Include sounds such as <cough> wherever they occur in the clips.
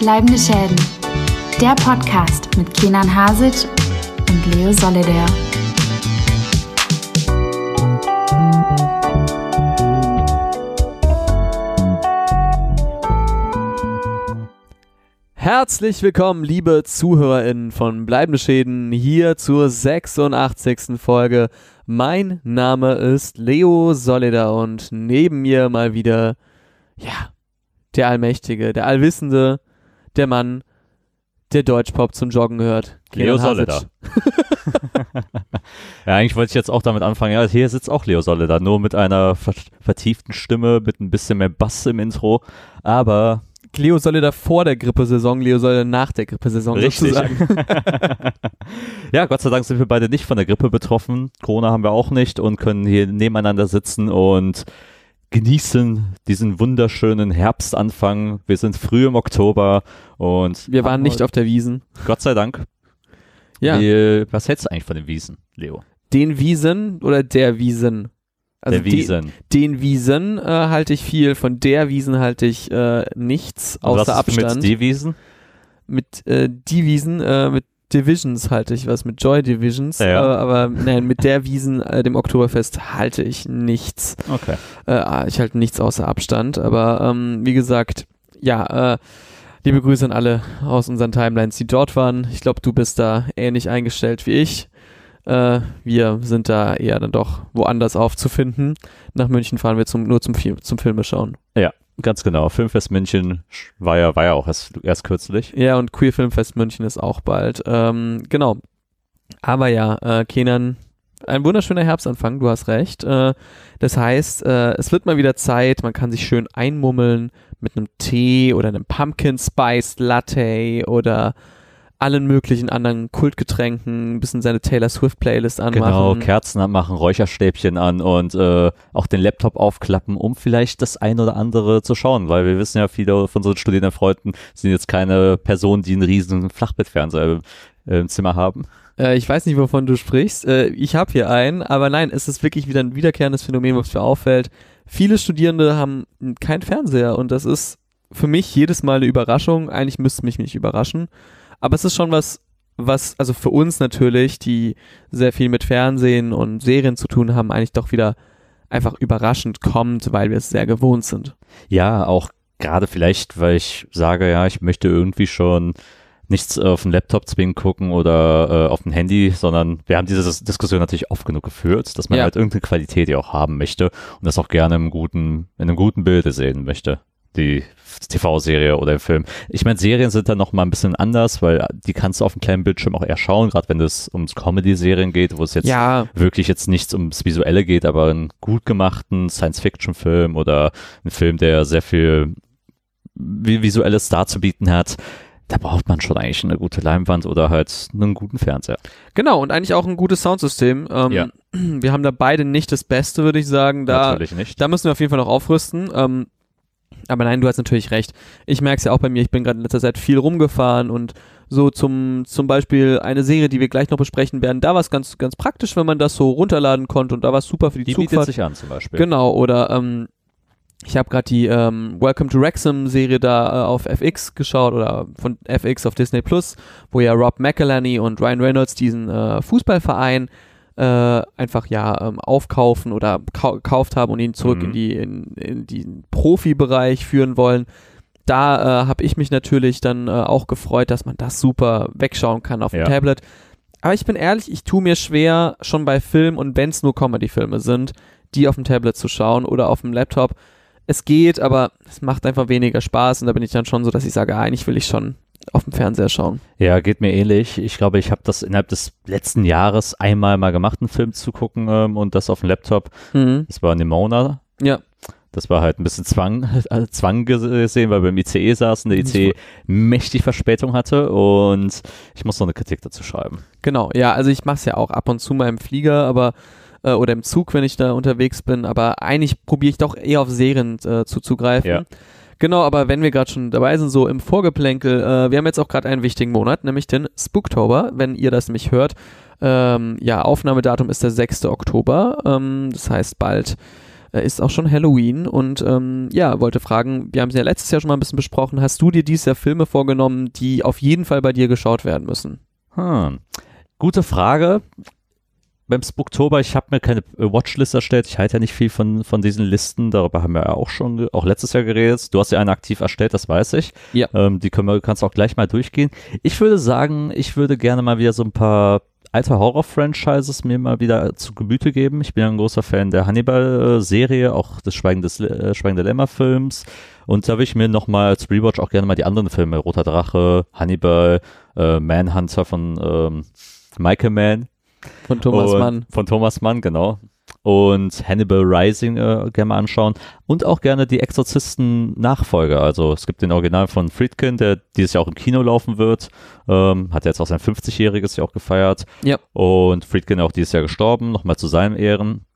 Bleibende Schäden. Der Podcast mit Kenan Hasic und Leo Solidaire. Herzlich willkommen, liebe ZuhörerInnen von Bleibende Schäden, hier zur 86. Folge. Mein Name ist Leo Solida und neben mir mal wieder, ja, der Allmächtige, der Allwissende, der Mann, der Deutschpop zum Joggen hört. Leo Kenan Solida. Hasic. <laughs> Ja, eigentlich wollte ich jetzt auch damit anfangen. Ja, hier sitzt auch Leo Solida, nur mit einer ver vertieften Stimme, mit ein bisschen mehr Bass im Intro. Aber Leo Solida vor der Grippesaison, Leo Solida nach der Grippesaison Richtig. sozusagen. <laughs> ja, Gott sei Dank sind wir beide nicht von der Grippe betroffen. Corona haben wir auch nicht und können hier nebeneinander sitzen und genießen diesen wunderschönen Herbstanfang. Wir sind früh im Oktober und Wir waren nicht auf der Wiesen. Gott sei Dank. Ja, Wie, was hältst du eigentlich von den Wiesen, Leo? den Wiesen oder der Wiesen? Also der Wiesen. Den Wiesen äh, halte ich viel, von der Wiesen halte ich äh, nichts Und was außer ist Abstand. Mit die Wiesen? mit äh, die Wiesen, äh, mit Divisions halte ich was, mit Joy Divisions, Ja, ja. Äh, aber nein, mit der Wiesen, äh, dem Oktoberfest, halte ich nichts. Okay. Äh, ich halte nichts außer Abstand, aber ähm, wie gesagt, ja, äh, liebe Grüße an alle aus unseren Timelines, die dort waren. Ich glaube, du bist da ähnlich eingestellt wie ich. Äh, wir sind da eher dann doch woanders aufzufinden. Nach München fahren wir zum, nur zum, zum Filme schauen. Ganz genau. Filmfest München war ja, war ja auch erst, erst kürzlich. Ja, und Queer Filmfest München ist auch bald. Ähm, genau. Aber ja, äh, Kenan, ein wunderschöner Herbstanfang, du hast recht. Äh, das heißt, äh, es wird mal wieder Zeit, man kann sich schön einmummeln mit einem Tee oder einem Pumpkin Spice Latte oder allen möglichen anderen Kultgetränken, ein bisschen seine Taylor Swift Playlist anmachen. Genau, Kerzen anmachen, Räucherstäbchen an und äh, auch den Laptop aufklappen, um vielleicht das ein oder andere zu schauen, weil wir wissen ja, viele von unseren Studierendenfreunden sind jetzt keine Personen, die einen riesen Flachbettfernseher im Zimmer haben. Äh, ich weiß nicht, wovon du sprichst. Äh, ich habe hier einen, aber nein, es ist wirklich wieder ein wiederkehrendes Phänomen, was mir auffällt. Viele Studierende haben keinen Fernseher und das ist für mich jedes Mal eine Überraschung. Eigentlich müsste mich nicht überraschen, aber es ist schon was, was, also für uns natürlich, die sehr viel mit Fernsehen und Serien zu tun haben, eigentlich doch wieder einfach überraschend kommt, weil wir es sehr gewohnt sind. Ja, auch gerade vielleicht, weil ich sage, ja, ich möchte irgendwie schon nichts auf dem Laptop zwingend gucken oder äh, auf dem Handy, sondern wir haben diese Dis- Diskussion natürlich oft genug geführt, dass man Ja. halt irgendeine Qualität ja auch haben möchte und das auch gerne im guten, in einem guten Bilde sehen möchte. Die TV-Serie oder der Film. Ich meine, Serien sind dann noch mal ein bisschen anders, weil die kannst du auf dem kleinen Bildschirm auch eher schauen, gerade wenn es ums Comedy-Serien geht, wo es jetzt Ja, wirklich jetzt nichts ums Visuelle geht, aber einen gut gemachten Science-Fiction-Film oder einen Film, der sehr viel vi- Visuelles darzubieten hat, da braucht man schon eigentlich eine gute Leinwand oder halt einen guten Fernseher. genau, und eigentlich auch ein gutes Soundsystem. Ähm, Ja. <clears throat> Wir haben da beide nicht das Beste, würde ich sagen. Da Natürlich nicht. Da müssen wir auf jeden Fall noch aufrüsten. Ähm, aber nein, du hast natürlich recht. Ich merke es ja auch bei mir, ich bin gerade in letzter Zeit viel rumgefahren und so zum, zum Beispiel eine Serie, die wir gleich noch besprechen werden, da war es ganz, ganz praktisch, wenn man das so runterladen konnte und da war es super für die, Die bietet Zugfahrt. sich an zum Beispiel. Genau, oder ähm, ich habe gerade die ähm, Welcome to Wrexham Serie da äh, auf FX geschaut oder von FX auf Disney Plus, wo ja Rob McElhenney und Ryan Reynolds diesen äh, Fußballverein äh, einfach ja ähm, aufkaufen oder kau gekauft haben und ihn zurück Mhm. in die in, in den Profibereich führen wollen. Da äh, habe ich mich natürlich dann äh, auch gefreut, dass man das super wegschauen kann auf dem Ja. Tablet. Aber ich bin ehrlich, ich tue mir schwer, schon bei Filmen und wenn es nur Comedy-Filme sind, die auf dem Tablet zu schauen oder auf dem Laptop. Es geht, aber es macht einfach weniger Spaß und da bin ich dann schon so, dass ich sage, ah, eigentlich will ich schon auf dem Fernseher schauen. Ja, geht mir ähnlich. Ich glaube, ich habe das innerhalb des letzten Jahres einmal mal gemacht, einen Film zu gucken ähm, und das auf dem Laptop. Mhm. Das war Nimona. Ja. Das war halt ein bisschen Zwang, äh, <laughs> Zwang gesehen, weil wir im ICE saßen, der ICE mächtig Verspätung hatte und ich muss noch eine Kritik dazu schreiben. Genau, ja, also ich mache es ja auch ab und zu mal im Flieger, aber äh, oder im Zug, wenn ich da unterwegs bin, aber eigentlich probiere ich doch eher auf Serien äh, zuzugreifen. Ja. Genau, aber wenn wir gerade schon dabei sind, so im Vorgeplänkel, äh, wir haben jetzt auch gerade einen wichtigen Monat, nämlich den Spooktober, wenn ihr das nämlich hört. Ähm, ja, Aufnahmedatum ist der 6. Oktober, ähm, das heißt bald äh, ist auch schon Halloween und ähm, ja, wollte fragen, wir haben es ja letztes Jahr schon mal ein bisschen besprochen, hast du dir dieses Jahr Filme vorgenommen, die auf jeden Fall bei dir geschaut werden müssen? Hm. Gute Frage. Beim Spooktober, ich habe mir keine äh, Watchlist erstellt. Ich halte ja nicht viel von, von diesen Listen. Darüber haben wir ja auch schon, auch letztes Jahr geredet. Du hast ja eine aktiv erstellt, das weiß ich. Ja. Ähm, die können wir, kannst auch gleich mal durchgehen. Ich würde sagen, ich würde gerne mal wieder so ein paar alte Horror-Franchises mir mal wieder zu Gemüte geben. Ich bin ja ein großer Fan der Hannibal-Serie, auch des Schweigen des, äh, Schweigende Lämmer-Films. Und da will ich mir nochmal als Rewatch auch gerne mal die anderen Filme, Roter Drache, Hannibal, äh, Manhunter von ähm, Michael Mann. Von Thomas und, Mann. Von Thomas Mann, genau. Und Hannibal Rising äh, gerne mal anschauen. Und auch gerne die Exorzisten-Nachfolger. Also es gibt den Original von Friedkin, der dieses Jahr auch im Kino laufen wird. Ähm, hat jetzt auch sein 50-jähriges Jahr auch gefeiert. Ja. Und Friedkin auch dieses Jahr gestorben, nochmal zu seinem Ehren.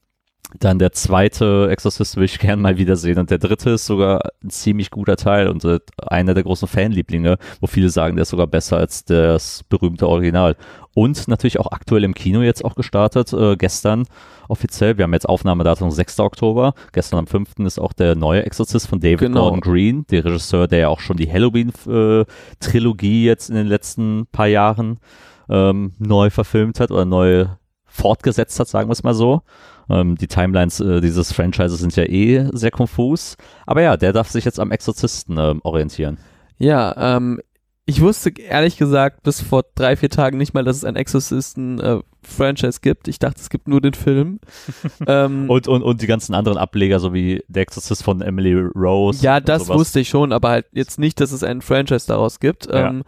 Dann der zweite Exorcist will ich gern mal wiedersehen und der dritte ist sogar ein ziemlich guter Teil und äh, einer der großen Fanlieblinge, wo viele sagen, der ist sogar besser als das berühmte Original. Und natürlich auch aktuell im Kino jetzt auch gestartet, äh, gestern offiziell. Wir haben jetzt Aufnahmedatum 6. Oktober. Gestern am 5. ist auch der neue Exorzist von David Genau. Gordon Green, der Regisseur, der ja auch schon die Halloween-Trilogie jetzt in den letzten paar Jahren ähm, neu verfilmt hat oder neu fortgesetzt hat, sagen wir es mal so. Ähm, die Timelines äh, dieses Franchises sind ja eh sehr konfus. Aber ja, der darf sich jetzt am Exorzisten ähm, orientieren. Ja, ähm, ich wusste ehrlich gesagt bis vor drei, vier Tagen nicht mal, dass es ein Exorcisten-Franchise gibt. Ich dachte, es gibt nur den Film. <laughs> ähm, Und, und, und die ganzen anderen Ableger, so wie der Exorzist von Emily Rose. ja, das sowas. wusste ich schon, aber halt jetzt nicht, dass es ein Franchise daraus gibt. Ja. Ähm,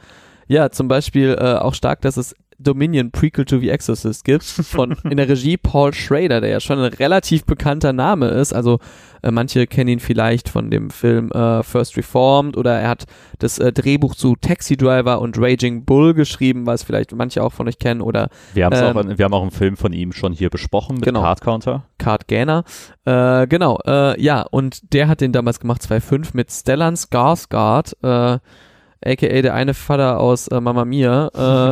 ja, zum Beispiel äh, auch stark, dass es Dominion Prequel to The Exorcist gibt von <laughs> in der Regie Paul Schrader, der ja schon ein relativ bekannter Name ist. Also äh, manche kennen ihn vielleicht von dem Film äh, First Reformed oder er hat das äh, Drehbuch zu Taxi Driver und Raging Bull geschrieben, was vielleicht manche auch von euch kennen oder Wir, ähm, auch, wir haben auch einen Film von ihm schon hier besprochen mit Genau. Card Counter. Card Gainer. Äh, genau, äh, ja, und der hat den damals gemacht, 2005, mit Stellan Skarsgård, äh, aka der eine Vater aus äh, Mamma Mia,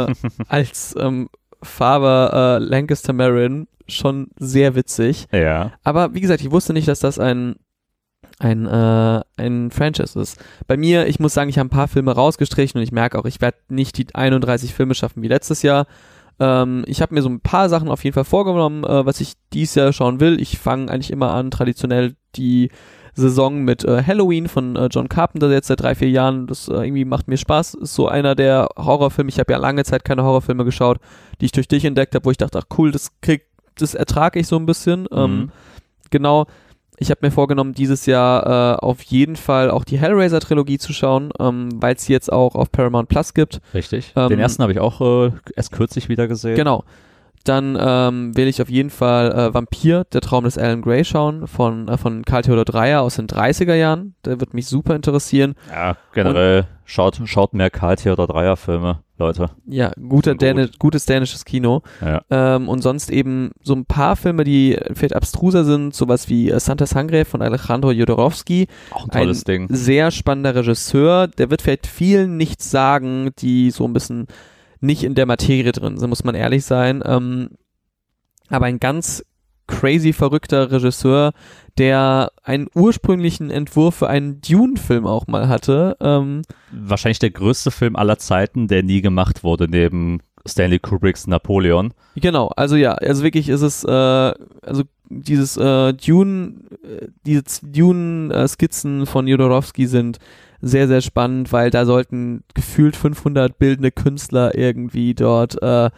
äh, <laughs> als ähm, Father äh, Lancaster Marin. Schon sehr witzig. Ja. Aber wie gesagt, ich wusste nicht, dass das ein ein, äh, ein Franchise ist. Bei mir, ich muss sagen, ich habe ein paar Filme rausgestrichen und ich merke auch, ich werde nicht die 31 Filme schaffen wie letztes Jahr. Ähm, ich habe mir so ein paar Sachen auf jeden Fall vorgenommen, äh, was ich dieses Jahr schauen will. Ich fange eigentlich immer an, traditionell die Saison mit äh, Halloween von äh, John Carpenter jetzt seit drei, vier Jahren. Das äh, irgendwie macht mir Spaß. Ist so einer der Horrorfilme. Ich habe ja lange Zeit keine Horrorfilme geschaut, die ich durch dich entdeckt habe, wo ich dachte, ach cool, das krieg, das ertrage ich so ein bisschen. Ähm, Mhm. genau. Ich habe mir vorgenommen, dieses Jahr äh, auf jeden Fall auch die Hellraiser-Trilogie zu schauen, ähm, weil es jetzt auch auf Paramount Plus gibt. Richtig. Ähm, Den ersten habe ich auch äh, erst kürzlich wieder gesehen. Genau. Dann ähm, will ich auf jeden Fall äh, Vampir, der Traum des Alan Gray schauen, von, äh, von Karl Theodor Dreyer aus den 30er Jahren. Der wird mich super interessieren. Ja, generell schaut, schaut mehr Karl Theodor Dreier Filme, Leute. Ja, guter Gut. Däne, gutes dänisches Kino. Ja. Ähm, und sonst eben so ein paar Filme, die vielleicht abstruser sind, sowas wie äh, Santa Sangre von Alejandro Jodorowsky. Auch ein tolles ein Ding. sehr spannender Regisseur. Der wird vielleicht vielen nichts sagen, die so ein bisschen nicht in der Materie drin sind, muss man ehrlich sein. Ähm, aber ein ganz crazy verrückter Regisseur, der einen ursprünglichen Entwurf für einen Dune-Film auch mal hatte. Ähm, Wahrscheinlich der größte Film aller Zeiten, der nie gemacht wurde, neben Stanley Kubricks Napoleon. Genau, also ja, also wirklich ist es, äh, also dieses äh, Dune, äh, diese Dune-Skizzen von Jodorowsky sind sehr, sehr spannend, weil da sollten gefühlt 500 bildende Künstler irgendwie dort, äh,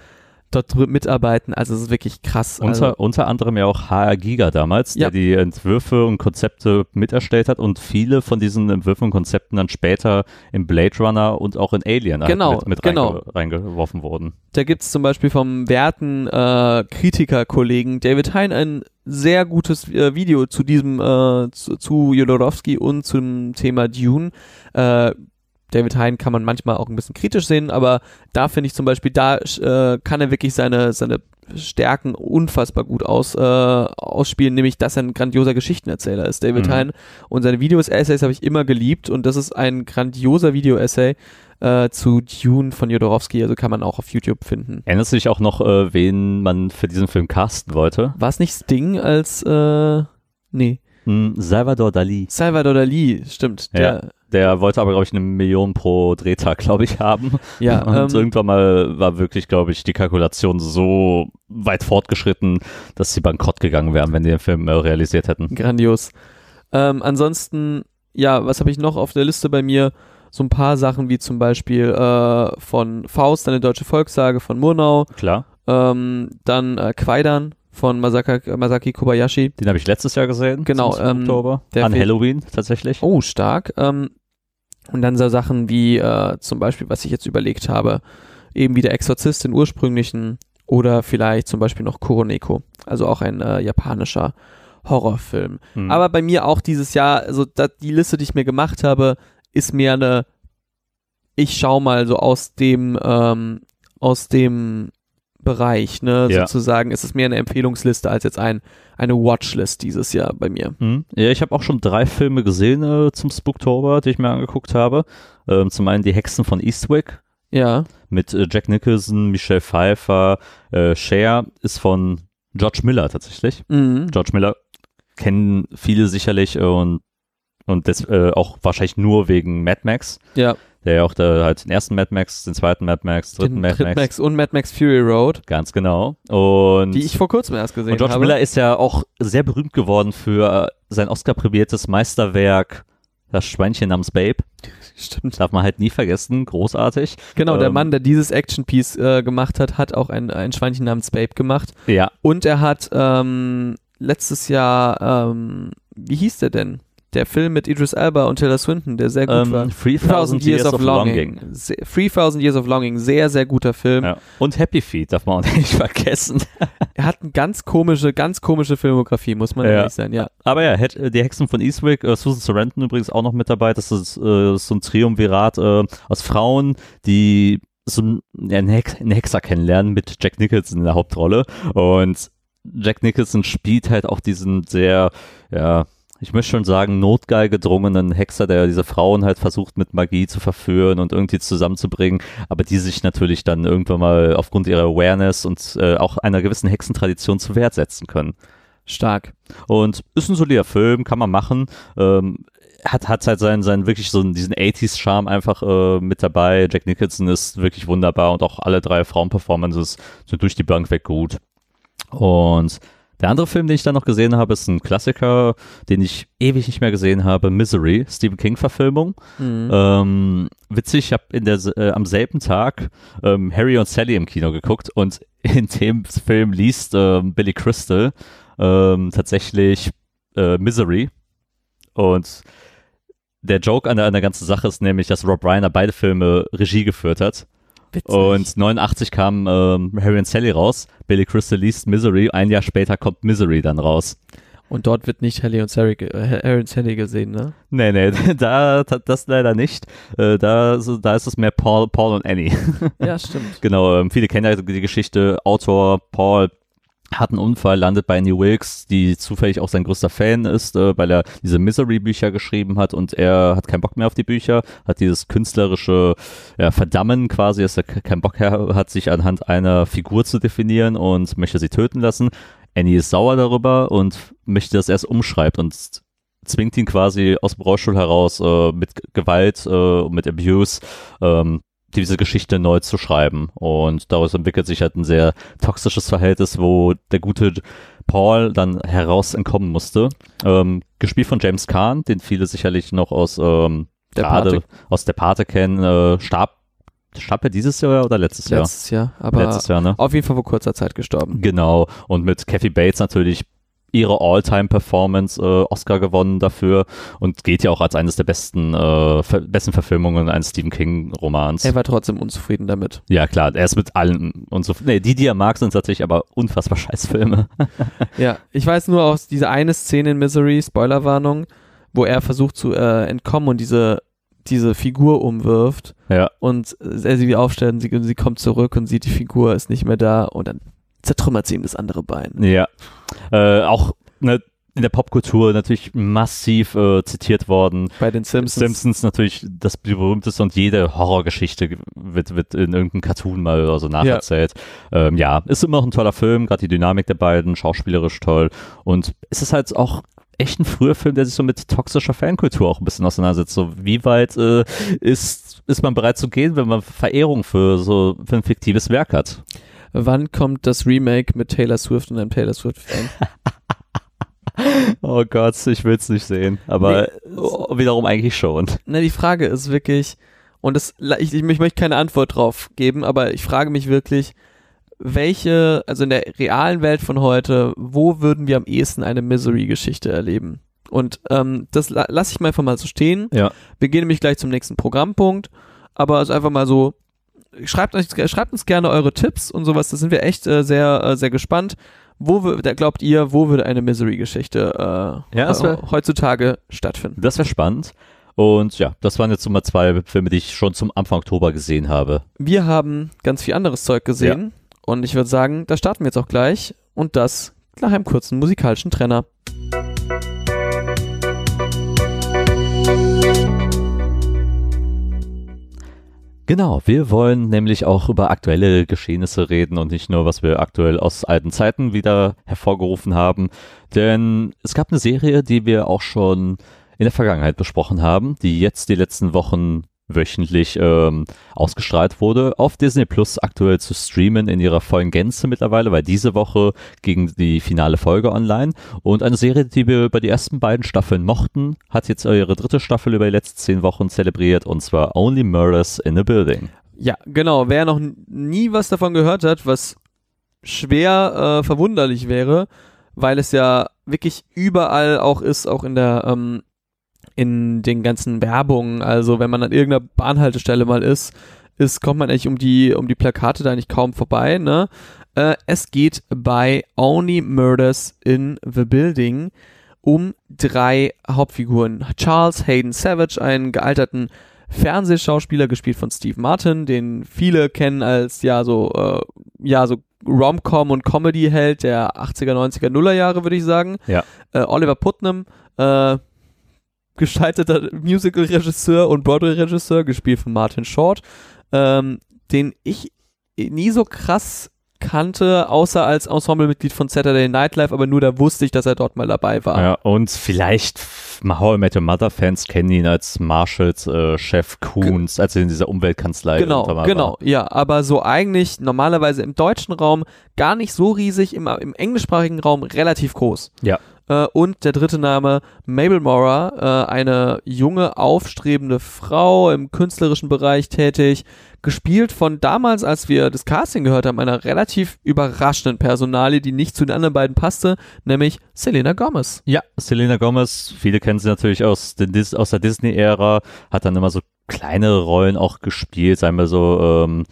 dort mitarbeiten. Also es ist wirklich krass. Unter, also, unter anderem ja auch HR Giga damals, Ja. der die Entwürfe und Konzepte miterstellt hat und viele von diesen Entwürfen und Konzepten dann später in Blade Runner und auch in Alien halt Genau, mit, mit genau. reinge reingeworfen wurden. da gibt's zum Beispiel vom werten äh, Kritikerkollegen David Hein ein sehr gutes äh, Video zu diesem, äh, zu, zu Jodorowsky und zum Thema Dune. Äh, David Hein kann man manchmal auch ein bisschen kritisch sehen, aber da finde ich zum Beispiel, da äh, kann er wirklich seine, seine Stärken unfassbar gut aus, äh, ausspielen, nämlich dass er ein grandioser Geschichtenerzähler ist, David Mhm. Hein. Und seine Videos, Essays habe ich immer geliebt und das ist ein grandioser Video-Essay äh, zu Dune von Jodorowsky, also kann man auch auf YouTube finden. Erinnerst du dich auch noch, äh, wen man für diesen Film casten wollte? War es nicht Sting als, äh, nee. Hm, Salvador Dali. Salvador Dali, stimmt. Ja. Der, Der wollte aber, glaube ich, eine Million pro Drehtag, glaube ich, haben. ja, Und ähm, irgendwann mal war wirklich, glaube ich, die Kalkulation so weit fortgeschritten, dass sie bankrott gegangen wären, wenn die den Film äh, realisiert hätten. Grandios. Ähm, ansonsten, ja, was habe ich noch auf der Liste bei mir? So ein paar Sachen wie zum Beispiel äh, von Faust, eine deutsche Volkssage von Murnau, Klar. ähm, dann äh, Quaidan von Masaka, Masaki Kobayashi. Den habe ich letztes Jahr gesehen. Genau, ähm, Oktober. An Halloween tatsächlich. Oh, stark. Ähm, und dann so Sachen wie äh, zum Beispiel, was ich jetzt überlegt habe, eben wie der Exorzist, den ursprünglichen, oder vielleicht zum Beispiel noch Kuroneko, also auch ein äh, japanischer Horrorfilm. Hm. Aber bei mir auch dieses Jahr, also da, die Liste, die ich mir gemacht habe, ist mehr eine, ich schau mal so aus dem, ähm, aus dem Bereich, ne, Ja. sozusagen, ist es mehr eine Empfehlungsliste als jetzt ein, eine Watchlist dieses Jahr bei mir. Hm. Ja, ich habe auch schon drei Filme gesehen äh, zum Spooktober, die ich mir angeguckt habe. Ähm, zum einen Die Hexen von Eastwick Ja, mit äh, Jack Nicholson, Michelle Pfeiffer, äh, Cher ist von George Miller tatsächlich. mhm. George Miller kennen viele sicherlich und und das äh, auch wahrscheinlich nur wegen Mad Max, ja. Der ja auch da halt den ersten Mad Max, den zweiten Mad Max, dritten den Mad dritten Max, Max und Mad Max Fury Road, ganz genau. Und die ich vor kurzem erst gesehen Und George habe. Miller ist ja auch sehr berühmt geworden für äh, sein Oscar-prämiertes Meisterwerk, das Schweinchen namens Babe. Stimmt. Darf man halt nie vergessen, großartig. Genau, der Ähm, Mann, der dieses Action-Piece äh, gemacht hat, hat auch ein, ein Schweinchen namens Babe gemacht. Ja, Und er hat ähm, letztes Jahr, ähm, wie hieß der denn? Der Film mit Idris Elba und Taylor Swinton, der sehr gut war. ähm, 3000 Years, of Longing. Se 3000 Years of Longing, sehr, sehr guter Film. Ja. Und Happy Feet darf man auch nicht <laughs> vergessen. Er hat eine ganz komische, ganz komische Filmografie, muss man Ja. ehrlich sein, ja. Aber ja, Het- die Hexen von Eastwick, äh, Susan Sarandon übrigens auch noch mit dabei. Das ist äh, so ein Triumvirat äh, aus Frauen, die so einen, Hex einen Hexer kennenlernen mit Jack Nicholson in der Hauptrolle. Und Jack Nicholson spielt halt auch diesen sehr, ja, ich möchte schon sagen, notgeil gedrungenen Hexer, der diese Frauen halt versucht mit Magie zu verführen und irgendwie zusammenzubringen, aber die sich natürlich dann irgendwann mal aufgrund ihrer Awareness und äh, auch einer gewissen Hexentradition zu Wert setzen können. Stark. Und ist ein solider Film, kann man machen. Ähm, hat, hat halt seinen, seinen wirklich so diesen 80s-Charme einfach äh, mit dabei. Jack Nicholson ist wirklich wunderbar und auch alle drei Frauenperformances sind durch die Bank weg gut. Und der andere Film, den ich dann noch gesehen habe, ist ein Klassiker, den ich ewig nicht mehr gesehen habe, Misery, Stephen King-Verfilmung. Mhm. Ähm, witzig, ich habe äh, am selben Tag ähm, Harry und Sally im Kino geguckt und <laughs> in dem Film liest ähm, Billy Crystal ähm, tatsächlich äh, Misery und der Joke an der, an der ganzen Sache ist nämlich, dass Rob Reiner beide Filme Regie geführt hat. Witzig. Und 89 kam ähm, Harry und Sally raus. Billy Crystal liest Misery. Ein Jahr später kommt Misery dann raus. Und dort wird nicht Harry und Sally, Harry und Sally gesehen, ne? Nee, nee, <laughs> da, da das leider nicht. Äh, da, da ist es mehr Paul, Paul und Annie. Ja, <laughs> stimmt. genau, ähm, viele kennen ja die Geschichte. Autor Paul hat einen Unfall, landet bei Annie Wilkes, die zufällig auch sein größter Fan ist, äh, weil er diese Misery-Bücher geschrieben hat und er hat keinen Bock mehr auf die Bücher, hat dieses künstlerische ja, Verdammen quasi, dass er ke- keinen Bock hat, sich anhand einer Figur zu definieren und möchte sie töten lassen. Annie ist sauer darüber und möchte, dass er es umschreibt und zwingt ihn quasi aus dem Rollstuhl heraus äh, mit Gewalt äh, und mit Abuse ähm, diese Geschichte neu zu schreiben. Und daraus entwickelt sich halt ein sehr toxisches Verhältnis, wo der gute Paul dann heraus entkommen musste. Ähm, gespielt von James Caan, den viele sicherlich noch aus ähm, Der gerade Pate. aus der Pate kennen. Äh, starb, starb er dieses Jahr oder letztes Jahr? Letztes Jahr, aber letztes Jahr, ne? auf jeden Fall vor kurzer Zeit gestorben. Genau. Und mit Kathy Bates natürlich ihre All-Time-Performance äh, Oscar gewonnen dafür und geht ja auch als eines der besten, äh, ver besten Verfilmungen eines Stephen King-Romans. Er war trotzdem unzufrieden damit. Ja, klar, er ist mit allen so. Nee, die, die er mag, sind tatsächlich aber unfassbar <laughs> scheiß Filme. <laughs> Ja, ich weiß nur aus dieser eine Szene in Misery, Spoilerwarnung, wo er versucht zu äh, entkommen und diese, diese Figur umwirft ja. und er sie wieder aufstellt und sie, und sie kommt zurück und sieht, die Figur ist nicht mehr da und dann zertrümmert sie ihm das andere Bein. Ja. Äh, auch ne, in der Popkultur natürlich massiv äh, zitiert worden. Bei den Simpsons. Simpsons natürlich das berühmteste und jede Horrorgeschichte wird, wird in irgendeinem Cartoon mal oder so nacherzählt. Ja, ähm, ja ist immer noch ein toller Film, gerade die Dynamik der beiden, schauspielerisch toll und es ist halt auch echt ein früher Film, der sich so mit toxischer Fankultur auch ein bisschen auseinandersetzt. So, wie weit äh, ist, ist man bereit zu gehen, wenn man Verehrung für so für ein fiktives Werk hat? Wann kommt das Remake mit Taylor Swift und einem Taylor Swift-Fan? <laughs> oh Gott, ich will es nicht sehen. Aber nee, oh, wiederum eigentlich schon. Na, die Frage ist wirklich, und das, ich, ich, ich möchte keine Antwort drauf geben, aber ich frage mich wirklich, welche, also in der realen Welt von heute, wo würden wir am ehesten eine Misery-Geschichte erleben? Und ähm, das la lasse ich mal einfach mal so stehen. Ja. Wir gehen nämlich gleich zum nächsten Programmpunkt. Aber also einfach mal so, schreibt, euch, schreibt uns gerne eure Tipps und sowas. Da sind wir echt äh, sehr, äh, sehr gespannt. Wo da glaubt ihr, wo würde eine Misery-Geschichte äh, ja, wär, heutzutage stattfinden? Das wäre spannend. Und ja, das waren jetzt so mal zwei Filme, die ich schon zum Anfang Oktober gesehen habe. Wir haben ganz viel anderes Zeug gesehen. Ja. Und ich würde sagen, da starten wir jetzt auch gleich. Und das nach einem kurzen musikalischen Trenner. Genau, wir wollen nämlich auch über aktuelle Geschehnisse reden und nicht nur, was wir aktuell aus alten Zeiten wieder hervorgerufen haben. Denn es gab eine Serie, die wir auch schon in der Vergangenheit besprochen haben, die jetzt die letzten Wochen wöchentlich ähm, ausgestrahlt wurde, auf Disney Plus aktuell zu streamen in ihrer vollen Gänze mittlerweile, weil diese Woche ging die finale Folge online und eine Serie, die wir über die ersten beiden Staffeln mochten, hat jetzt ihre dritte Staffel über die letzten zehn Wochen zelebriert und zwar Only Murders in a Building. Ja, genau. Wer noch nie was davon gehört hat, was schwer äh, verwunderlich wäre, weil es ja wirklich überall auch ist, auch in der ähm, in den ganzen Werbungen. Also wenn man an irgendeiner Bahnhaltestelle mal ist, ist kommt man eigentlich um die um die Plakate da eigentlich kaum vorbei. Ne? Äh, es geht bei Only Murders in the Building um drei Hauptfiguren. Charles Hayden Savage, einen gealterten Fernsehschauspieler, gespielt von Steve Martin, den viele kennen als ja so äh, ja so Rom-Com und Comedy-Held der 80er, 90er, Nuller Jahre, würde ich sagen. Ja. Äh, Oliver Putnam, äh, gescheiterter Musical-Regisseur und Broadway-Regisseur, gespielt von Martin Short, ähm, den ich nie so krass kannte, außer als Ensemblemitglied von Saturday Night Live, aber nur da wusste ich, dass er dort mal dabei war. Ja, und vielleicht How I Met Your Mother Fans kennen ihn als Marshalls äh, Chef Coons, als er in dieser Umweltkanzlei Genau, genau, war. ja, aber so eigentlich normalerweise im deutschen Raum gar nicht so riesig, im, im englischsprachigen Raum relativ groß. Ja. Äh, und der dritte Name, Mabel Mora, äh, eine junge, aufstrebende Frau im künstlerischen Bereich tätig, gespielt von damals, als wir das Casting gehört haben, einer relativ überraschenden Personalie, die nicht zu den anderen beiden passte, nämlich Selena Gomez. Ja, Selena Gomez, viele kennen sie natürlich aus, den, aus der Disney-Ära, hat dann immer so kleinere Rollen auch gespielt, sagen wir so, ähm,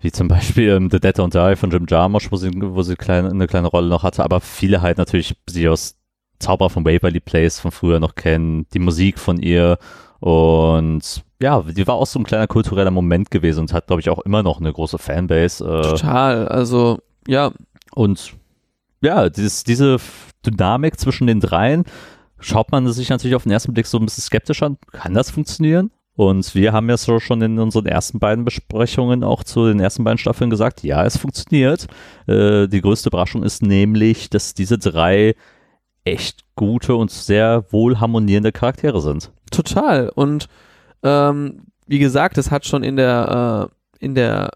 wie zum Beispiel ähm, The Dead Don't Die von Jim Jarmusch, wo sie, wo sie klein, eine kleine Rolle noch hatte, aber viele halt natürlich sie aus Zauberer von Waverly Place von früher noch kennen, die Musik von ihr und ja, die war auch so ein kleiner kultureller Moment gewesen und hat, glaube ich, auch immer noch eine große Fanbase. Äh, Total, also ja. Und ja, dieses, diese Dynamik zwischen den dreien schaut man sich natürlich auf den ersten Blick so ein bisschen skeptisch an. Kann das funktionieren? Und wir haben ja so schon in unseren ersten beiden Besprechungen auch zu den ersten beiden Staffeln gesagt, ja, es funktioniert. Äh, die größte Überraschung ist nämlich, dass diese drei echt gute und sehr wohl harmonierende Charaktere sind. Total. Und ähm, wie gesagt, es hat schon in der, äh, in der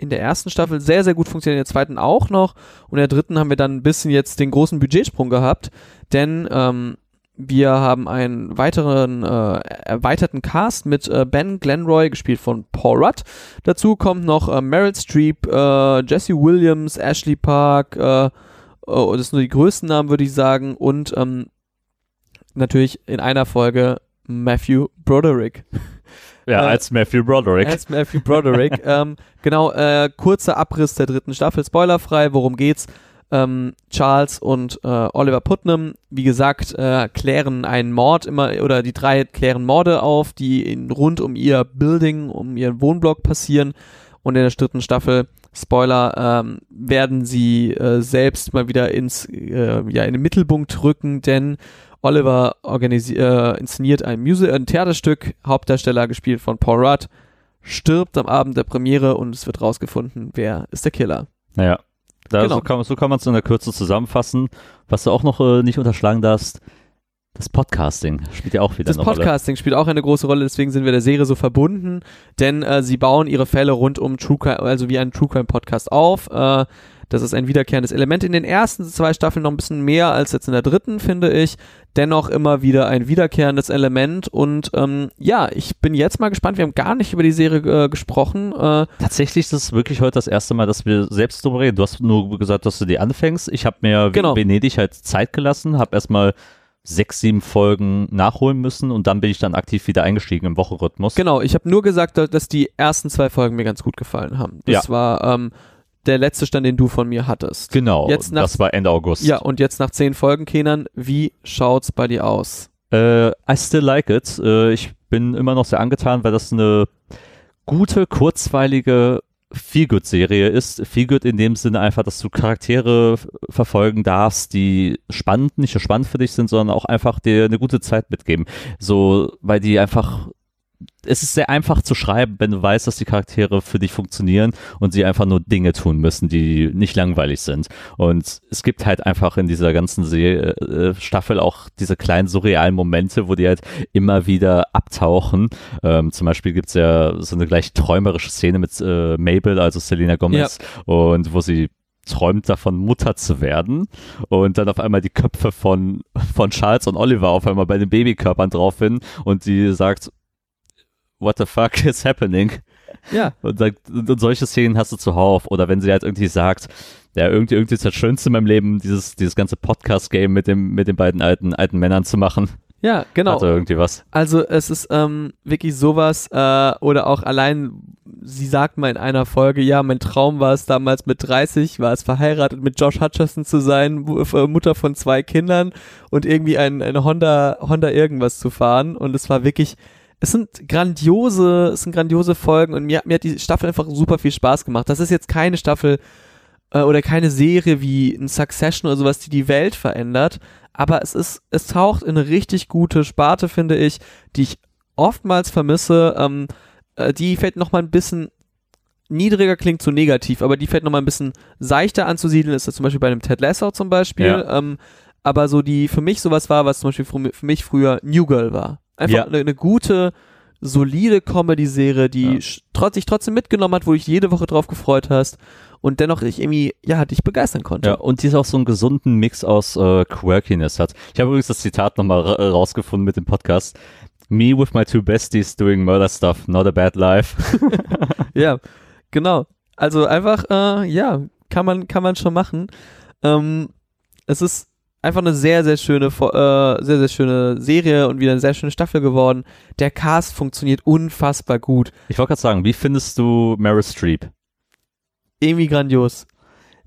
in der ersten Staffel sehr, sehr gut funktioniert, in der zweiten auch noch. Und in der dritten haben wir dann ein bisschen jetzt den großen Budgetsprung gehabt, denn ähm, wir haben einen weiteren äh, erweiterten Cast mit äh, Ben Glenroy, gespielt von Paul Rudd. Dazu kommt noch äh, Meryl Streep, äh, Jesse Williams, Ashley Park, äh, oh, das sind nur die größten Namen, würde ich sagen. Und ähm, natürlich in einer Folge Matthew Broderick. Ja, äh, als Matthew Broderick. Als Matthew Broderick. <laughs> ähm, genau, äh, kurzer Abriss der dritten Staffel, spoilerfrei, worum geht's? Ähm, Charles und äh, Oliver Putnam, wie gesagt, äh, klären einen Mord immer, oder die drei klären Morde auf, die in, rund um ihr Building, um ihren Wohnblock passieren. Und in der dritten Staffel, Spoiler, ähm, werden sie äh, selbst mal wieder ins, äh, ja, in den Mittelpunkt rücken, denn Oliver äh, inszeniert ein, Music ein Theaterstück, Hauptdarsteller gespielt von Paul Rudd, stirbt am Abend der Premiere und es wird rausgefunden, wer ist der Killer. Naja, da, genau. so, kann, so kann man es in der Kürze zusammenfassen. Was du auch noch äh, nicht unterschlagen darfst, Das Podcasting spielt ja auch wieder das eine Rolle. Podcasting spielt auch eine große Rolle, deswegen sind wir der Serie so verbunden, denn äh, sie bauen ihre Fälle rund um True Crime, also wie ein True Crime Podcast auf. Äh, das ist ein wiederkehrendes Element. In den ersten zwei Staffeln noch ein bisschen mehr als jetzt in der dritten, finde ich. Dennoch immer wieder ein wiederkehrendes Element. Und ähm, ja, ich bin jetzt mal gespannt. Wir haben gar nicht über die Serie äh, gesprochen. Äh, Tatsächlich ist es wirklich heute das erste Mal, dass wir selbst drüber reden. Du hast nur gesagt, dass du die anfängst. Ich habe mir Genau. Venedig halt Zeit gelassen, habe erstmal sechs, sieben Folgen nachholen müssen und dann bin ich dann aktiv wieder eingestiegen im Wochenrhythmus. genau, ich habe nur gesagt, da- dass die ersten zwei Folgen mir ganz gut gefallen haben. Das Ja. war ähm, der letzte Stand, den du von mir hattest. Genau, Jetzt nach- das war Ende August. Ja, und jetzt nach zehn Folgen, Kenan, wie schaut's bei dir aus? Äh, I still like it. Äh, ich bin immer noch sehr angetan, weil das eine gute, kurzweilige Feelgood-Serie ist. Feelgood in dem Sinne einfach, dass du Charaktere verfolgen darfst, die spannend, nicht nur spannend für dich sind, sondern auch einfach dir eine gute Zeit mitgeben. So, weil die einfach es ist sehr einfach zu schreiben, wenn du weißt, dass die Charaktere für dich funktionieren und sie einfach nur Dinge tun müssen, die nicht langweilig sind. Und es gibt halt einfach in dieser ganzen Se äh, Staffel auch diese kleinen surrealen Momente, wo die halt immer wieder abtauchen. Ähm, zum Beispiel gibt's ja so eine gleich träumerische Szene mit äh, Mabel, also Selena Gomez, und wo sie träumt davon, Mutter zu werden und dann auf einmal die Köpfe von, von Charles und Oliver auf einmal bei den Babykörpern drauf sind und sie sagt, what the fuck <laughs> is happening? Ja, Und, dann, und solche Szenen hast du zuhauf. Oder wenn sie halt irgendwie sagt, ja, irgendwie, irgendwie ist das Schönste in meinem Leben, dieses, dieses ganze Podcast-Game mit dem, mit den beiden alten, alten Männern zu machen. ja, genau. Hatte irgendwie was. Also es ist ähm, wirklich sowas äh, oder auch allein, sie sagt mal in einer Folge, ja, mein Traum war es damals mit 30, war es verheiratet mit Josh Hutcherson zu sein, äh, Mutter von zwei Kindern und irgendwie ein, eine Honda, Honda irgendwas zu fahren und es war wirklich, es sind grandiose, es sind grandiose Folgen und mir, mir hat die Staffel einfach super viel Spaß gemacht. Das ist jetzt keine Staffel äh, oder keine Serie wie ein Succession oder sowas, die die Welt verändert, aber es ist, es taucht in eine richtig gute Sparte, finde ich, die ich oftmals vermisse. Ähm, äh, die fällt noch mal ein bisschen niedriger klingt zu negativ, aber die fällt noch mal ein bisschen seichter anzusiedeln, ist das zum Beispiel bei einem Ted Lasso zum Beispiel. Ja. Ähm, aber so die für mich sowas war, was zum Beispiel für, für mich früher New Girl war. Einfach Ja. eine, eine gute, solide Comedy-Serie, die Ja. sich trotzdem mitgenommen hat, wo ich jede Woche drauf gefreut hast und dennoch ich irgendwie, ja, dich begeistern konnte. Ja, und die ist auch so einen gesunden Mix aus äh, Quirkiness hat. Ich habe übrigens das Zitat nochmal ra rausgefunden mit dem Podcast. Me with my two besties doing murder stuff, not a bad life. <laughs> Ja, genau. Also einfach, äh, ja, kann man, kann man schon machen. Ähm, es ist einfach eine sehr, sehr schöne, äh, sehr, sehr schöne Serie und wieder eine sehr schöne Staffel geworden. Der Cast funktioniert unfassbar gut. Ich wollte gerade sagen, wie findest du Meryl Streep? Irgendwie grandios.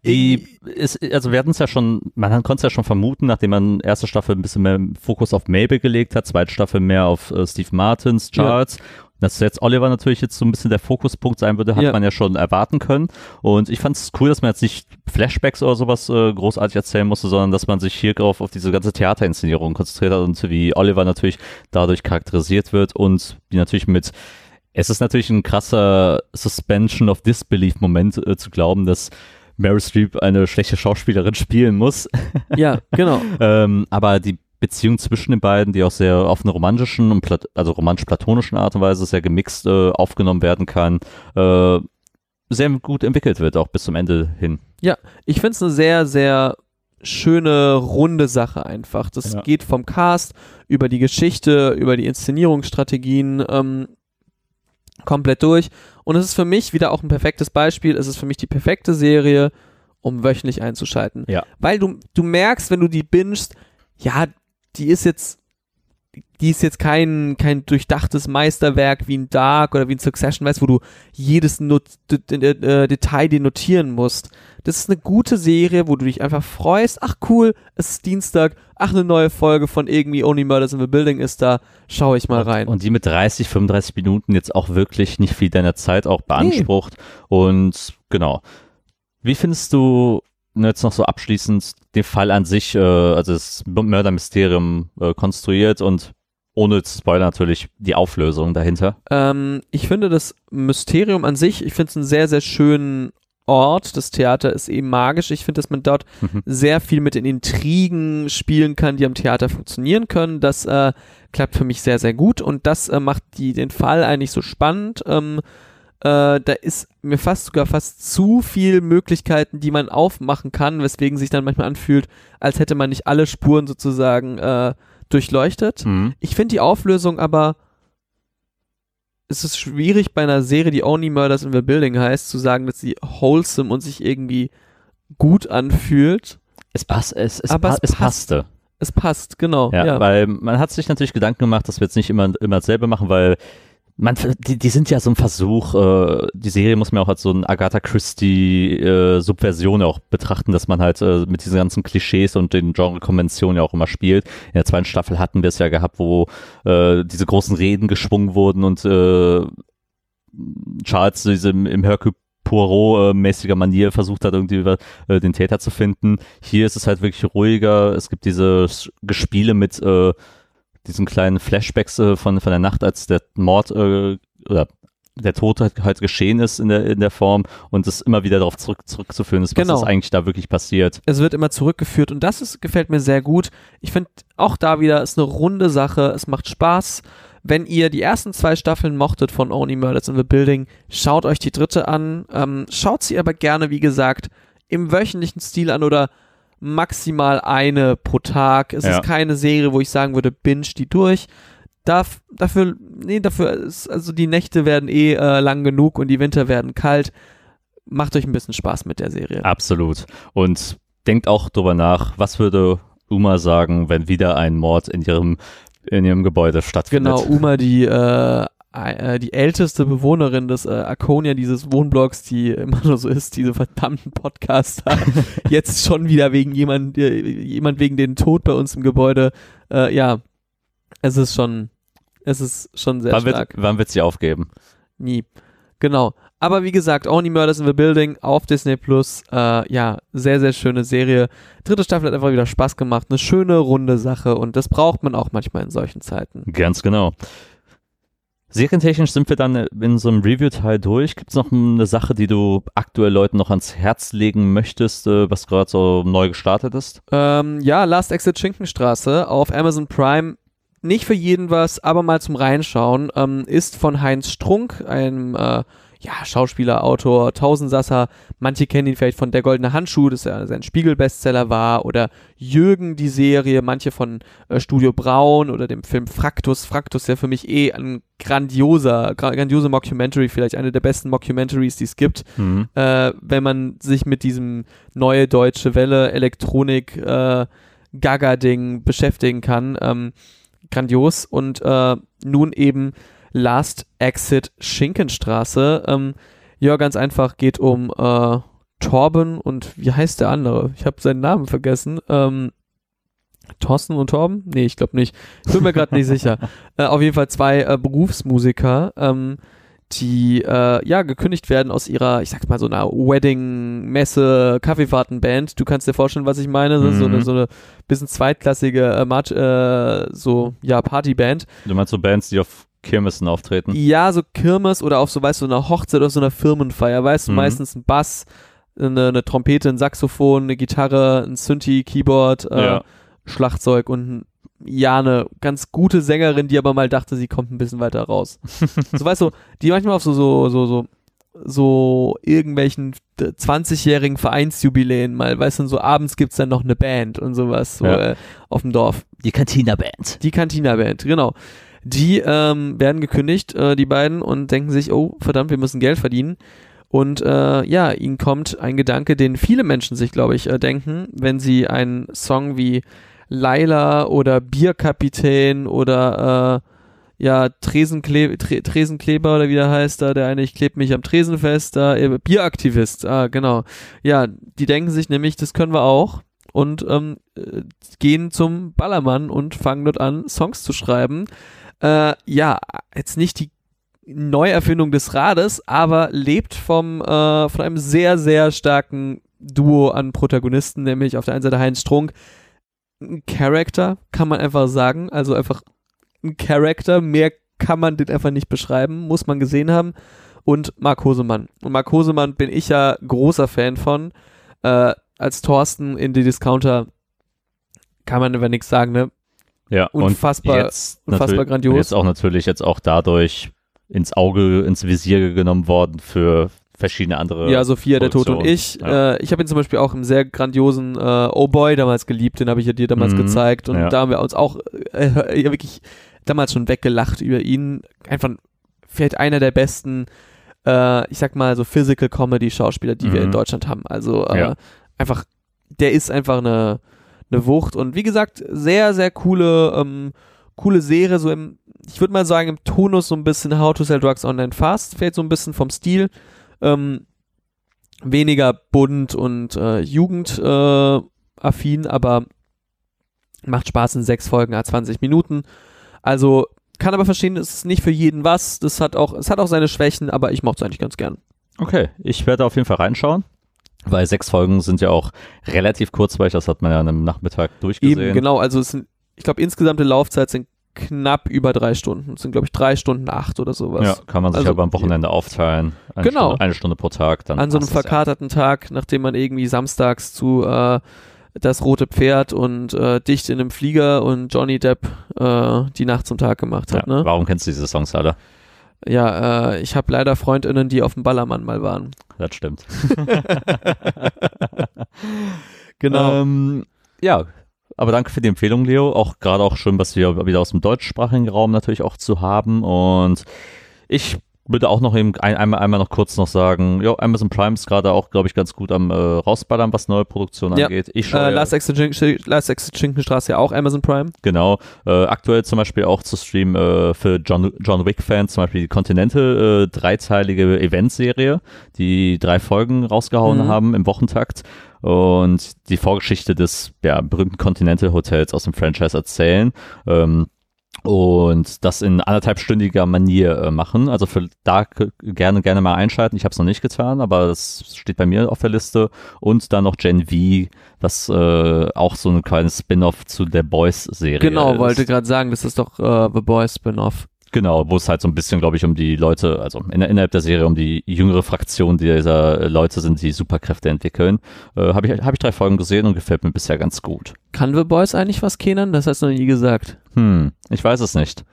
Die ist, also wir hatten es ja schon, man konnte es ja schon vermuten, nachdem man erste Staffel ein bisschen mehr Fokus auf Mabel gelegt hat, zweite Staffel mehr auf äh, Steve Martins, Charles. Dass jetzt Oliver natürlich jetzt so ein bisschen der Fokuspunkt sein würde, hat Ja. man ja schon erwarten können. Und ich fand es cool, dass man jetzt nicht Flashbacks oder sowas äh, großartig erzählen musste, sondern dass man sich hier drauf auf diese ganze Theaterinszenierung konzentriert hat und wie Oliver natürlich dadurch charakterisiert wird und die natürlich mit es ist natürlich ein krasser Suspension of Disbelief-Moment äh, zu glauben, dass Meryl Streep eine schlechte Schauspielerin <laughs> spielen muss. Ja, genau. <laughs> ähm, aber die Beziehung zwischen den beiden, die auch sehr auf einer romantischen und plat also romantisch-platonischen Art und Weise sehr gemixt äh, aufgenommen werden kann, äh, sehr gut entwickelt wird, auch bis zum Ende hin. Ich finde es eine sehr, sehr schöne, runde Sache einfach. Das Ja. geht vom Cast über die Geschichte, über die Inszenierungsstrategien ähm, komplett durch. Und es ist für mich wieder auch ein perfektes Beispiel. Es ist für mich die perfekte Serie, um wöchentlich einzuschalten. Ja. Weil du, du merkst, wenn du die bingst, ja, die ist jetzt, die ist jetzt kein, kein durchdachtes Meisterwerk wie ein Dark oder wie ein Succession, weißt, wo du jedes Not äh, Detail dir notieren musst. Das ist eine gute Serie, wo du dich einfach freust. Ach cool, es ist Dienstag. Ach, eine neue Folge von irgendwie Only Murders in the Building ist da. Schau ich mal rein. Und die mit 30, 35 Minuten jetzt auch wirklich nicht viel deiner Zeit auch beansprucht. Und genau. Wie findest du jetzt noch so abschließend den Fall an sich, äh, also das Mördermysterium äh, konstruiert und ohne zu spoilern natürlich die Auflösung dahinter? Ähm, ich finde das Mysterium an sich, ich finde es einen sehr, sehr schönen Ort. Das Theater ist eben magisch. Ich finde, dass man dort Mhm. sehr viel mit den Intrigen spielen kann, die am Theater funktionieren können. Das äh, klappt für mich sehr, sehr gut und das äh, macht die, den Fall eigentlich so spannend. Ähm, äh, da ist mir fast sogar fast zu viel Möglichkeiten, die man aufmachen kann, weswegen sich dann manchmal anfühlt, als hätte man nicht alle Spuren sozusagen äh, durchleuchtet. Mhm. Ich finde die Auflösung aber, es ist schwierig bei einer Serie, die Only Murders in the Building heißt, zu sagen, dass sie wholesome und sich irgendwie gut anfühlt. Es, pass, es, es, Aber pa es es passt. passte. Es passt, genau. Ja, Ja, weil man hat sich natürlich Gedanken gemacht, dass wir jetzt nicht immer, immer dasselbe machen, weil man, die, die sind ja so ein Versuch, äh, die Serie muss man auch als so ein Agatha Christie äh, auch betrachten, dass man halt äh, mit diesen ganzen Klischees und den Genre-Konventionen ja auch immer spielt. In der zweiten Staffel hatten wir es ja gehabt, wo äh, diese großen Reden geschwungen wurden und äh, Charles diese im, im Hercule Poirot-mäßiger Manier versucht hat, irgendwie äh, den Täter zu finden. Hier ist es halt wirklich ruhiger. Es gibt diese Gespiele mit äh, diesen kleinen Flashbacks äh, von, von der Nacht, als der Mord äh, oder der Tod halt, halt geschehen ist in der, in der Form und es immer wieder darauf zurück, zurückzuführen ist, was Genau. ist eigentlich da wirklich passiert. es wird immer zurückgeführt und das ist, gefällt mir sehr gut. Ich finde auch da wieder ist eine runde Sache. Es macht Spaß. Wenn ihr die ersten zwei Staffeln mochtet von Only Murders in the Building, schaut euch die dritte an. Ähm, schaut sie aber gerne, wie gesagt, im wöchentlichen Stil an oder maximal eine pro Tag. Es Ja. ist keine Serie, wo ich sagen würde, binge die durch. Darf, dafür, nee, dafür ist, also die Nächte werden eh äh, lang genug und die Winter werden kalt. Macht euch ein bisschen Spaß mit der Serie. Absolut. Und denkt auch drüber nach, was würde Uma sagen, wenn wieder ein Mord in ihrem, in ihrem Gebäude stattfindet. Genau, Uma, die, äh, die älteste Bewohnerin des äh, Arconia, dieses Wohnblocks, die immer <laughs> nur so ist, diese verdammten Podcaster, <laughs> jetzt schon wieder wegen jemand, äh, jemand wegen den Tod bei uns im Gebäude. Äh, ja, es ist schon, es ist schon sehr Wann wird, stark. wann wird sie aufgeben? Nie. Genau. Aber wie gesagt, Only Murders in the Building auf Disney Plus. Äh, ja, sehr, sehr schöne Serie. Dritte Staffel hat einfach wieder Spaß gemacht. Eine schöne, runde Sache. Und das braucht man auch manchmal in solchen Zeiten. Ganz genau. Serientechnisch sind wir dann in so einem Review-Teil durch. Gibt es noch eine Sache, die du aktuell Leuten noch ans Herz legen möchtest, äh, was gerade so neu gestartet ist? Ähm, ja, Last Exit Schinkenstraße auf Amazon Prime. Nicht für jeden was, aber mal zum Reinschauen. Ähm, ist von Heinz Strunk, einem äh, ja, Schauspieler, Autor, Tausendsasser. Manche kennen ihn vielleicht von Der Goldene Handschuh, das ja sein Spiegel-Bestseller war. Oder Jürgen, die Serie. Manche von äh, Studio Braun oder dem Film Fraktus. Fraktus ja für mich eh ein grandioser, gra grandiose Mockumentary, vielleicht eine der besten Mockumentaries, die es gibt Mhm. äh, wenn man sich mit diesem neue deutsche Welle Elektronik äh, Gaga-Ding beschäftigen kann. Ähm, grandios. Und äh, nun eben Last Exit Schinkenstraße. Ähm, ja, ganz einfach geht um äh, Torben und wie heißt der andere? Ich habe seinen Namen vergessen. Ähm, Thorsten und Torben? Nee, ich glaube nicht. Ich bin mir gerade nicht sicher. <laughs> Äh, auf jeden Fall zwei äh, Berufsmusiker, ähm, die äh, ja gekündigt werden aus ihrer, ich sag mal so einer Wedding-Messe, Kaffeefahrten-Band. Du kannst dir vorstellen, was ich meine. Ist So Mhm. eine so eine bisschen zweitklassige äh, äh, so ja Partyband. Du meinst so Bands, die auf Kirmessen auftreten? Ja, so Kirmes oder auf so, weißt du, so einer Hochzeit oder so einer Firmenfeier, weißt du, Mhm. meistens ein Bass, eine, eine Trompete, ein Saxophon, eine Gitarre, ein Synthi, Keyboard, äh, Ja. Schlagzeug und ein- ja, eine ganz gute Sängerin, die aber mal dachte, sie kommt ein bisschen weiter raus. <laughs> so weißt du, die manchmal auf so, so, so, so, so irgendwelchen 20-jährigen Vereinsjubiläen mal, weißt du, so abends gibt's dann noch eine Band und sowas, so, Ja. äh, auf dem Dorf. Die Cantina-Band. Die Cantina-Band, genau. Die ähm, werden gekündigt, äh, die beiden, und denken sich, oh, verdammt, wir müssen Geld verdienen. Und äh, ja, ihnen kommt ein Gedanke, den viele Menschen sich, glaube ich, äh, denken, wenn sie einen Song wie Laila oder Bierkapitän oder äh, ja, Tresenkle Tre Tresenkleber oder wie der heißt da, der eine, ich klebe mich am Tresen fest, da, äh, Bieraktivist, ah, genau. Ja, die denken sich nämlich, das können wir auch und ähm, äh, gehen zum Ballermann und fangen dort an, Songs zu schreiben. Äh, ja, jetzt nicht die Neuerfindung des Rades, aber lebt vom, äh, von einem sehr, sehr starken Duo an Protagonisten, nämlich auf der einen Seite Heinz Strunk, ein Character, kann man einfach sagen, also einfach ein Character, mehr kann man den einfach nicht beschreiben, muss man gesehen haben. und Marc Hosemann. Und Marc Hosemann bin ich ja großer Fan von. Äh, als Thorsten in die Discounter kann man aber nichts sagen, ne? Ja, Unfassbar- und jetzt unfassbar grandios. Jetzt auch natürlich jetzt auch dadurch ins Auge, ins Visier genommen worden für verschiedene andere. Ja, Sophia, der Tod und ich. Ja. Äh, ich habe ihn zum Beispiel auch im sehr grandiosen äh, Oh Boy damals geliebt, den habe ich ja dir damals Mhm. gezeigt und Ja. da haben wir uns auch äh, wirklich damals schon weggelacht über ihn. Einfach vielleicht einer der besten, äh, ich sag mal so Physical Comedy Schauspieler, die wir Mhm. in Deutschland haben. Also äh, Ja. einfach, der ist einfach eine, eine Wucht und wie gesagt, sehr, sehr coole, ähm, coole Serie, so im, ich würde mal sagen, im Tonus so ein bisschen How to Sell Drugs Online Fast, vielleicht so ein bisschen vom Stil. Ähm, weniger bunt und äh, jugendaffin, äh, aber macht Spaß in sechs Folgen, a 20 Minuten. Also kann aber verstehen, es ist nicht für jeden was. Das hat auch, es hat auch seine Schwächen, aber ich mochte es eigentlich ganz gern. Okay, ich werde auf jeden Fall reinschauen, weil sechs Folgen sind ja auch relativ kurzweilig, das hat man ja an einem Nachmittag durchgesehen. Eben, genau. Also es sind, ich glaube, insgesamte Laufzeit sind knapp über drei Stunden. Es sind, glaube ich, drei Stunden acht oder sowas. Ja, kann man sich Also, aber am Wochenende aufteilen. Eine Genau. Stunde, eine Stunde pro Tag. Dann An so einem das ja. verkaterten Tag, nachdem man irgendwie samstags zu äh, das rote Pferd und äh, dicht in einem Flieger und Johnny Depp äh, die Nacht zum Tag gemacht Ja, hat. Ne? Warum kennst du diese Songs alle? Ja, äh, ich habe leider FreundInnen, die auf dem Ballermann mal waren. Das stimmt. <laughs> Genau. Ähm, ja, aber danke für die Empfehlung, Leo. Auch gerade auch schön, was wir wieder aus dem deutschsprachigen Raum natürlich auch zu haben. Und ich würde auch noch eben ein, einmal, einmal noch kurz noch sagen, ja, Amazon Prime ist gerade auch, glaube ich, ganz gut am äh, rausballern, was neue Produktion Ja. angeht. Ich schaue äh, Last Exit Schinkenstraße ja auch Amazon Prime. Genau. Äh, aktuell zum Beispiel auch zu streamen äh, für John, John Wick-Fans, zum Beispiel die Continental, äh, dreiteilige Eventserie, die drei Folgen rausgehauen Mhm. haben im Wochentakt und die Vorgeschichte des ja, berühmten Continental Hotels aus dem Franchise erzählen. Ähm, und das in anderthalbstündiger Manier äh, machen. Also für da gerne gerne mal einschalten. Ich habe es noch nicht getan, aber das steht bei mir auf der Liste. Und dann noch Gen V, was äh, auch so ein kleines Spin-off zu der Boys-Serie Genau, ist. wollte gerade sagen, das ist doch äh, The Boys Spin-off. Genau, wo es halt so ein bisschen, glaube ich, um die Leute, also in, innerhalb der Serie um die jüngere Fraktion dieser Leute sind, die Superkräfte entwickeln. Äh, Habe ich, hab ich drei Folgen gesehen und gefällt mir bisher ganz gut. Kann The Boys eigentlich was kennen? Das hast du noch nie gesagt. Hm, ich weiß es nicht.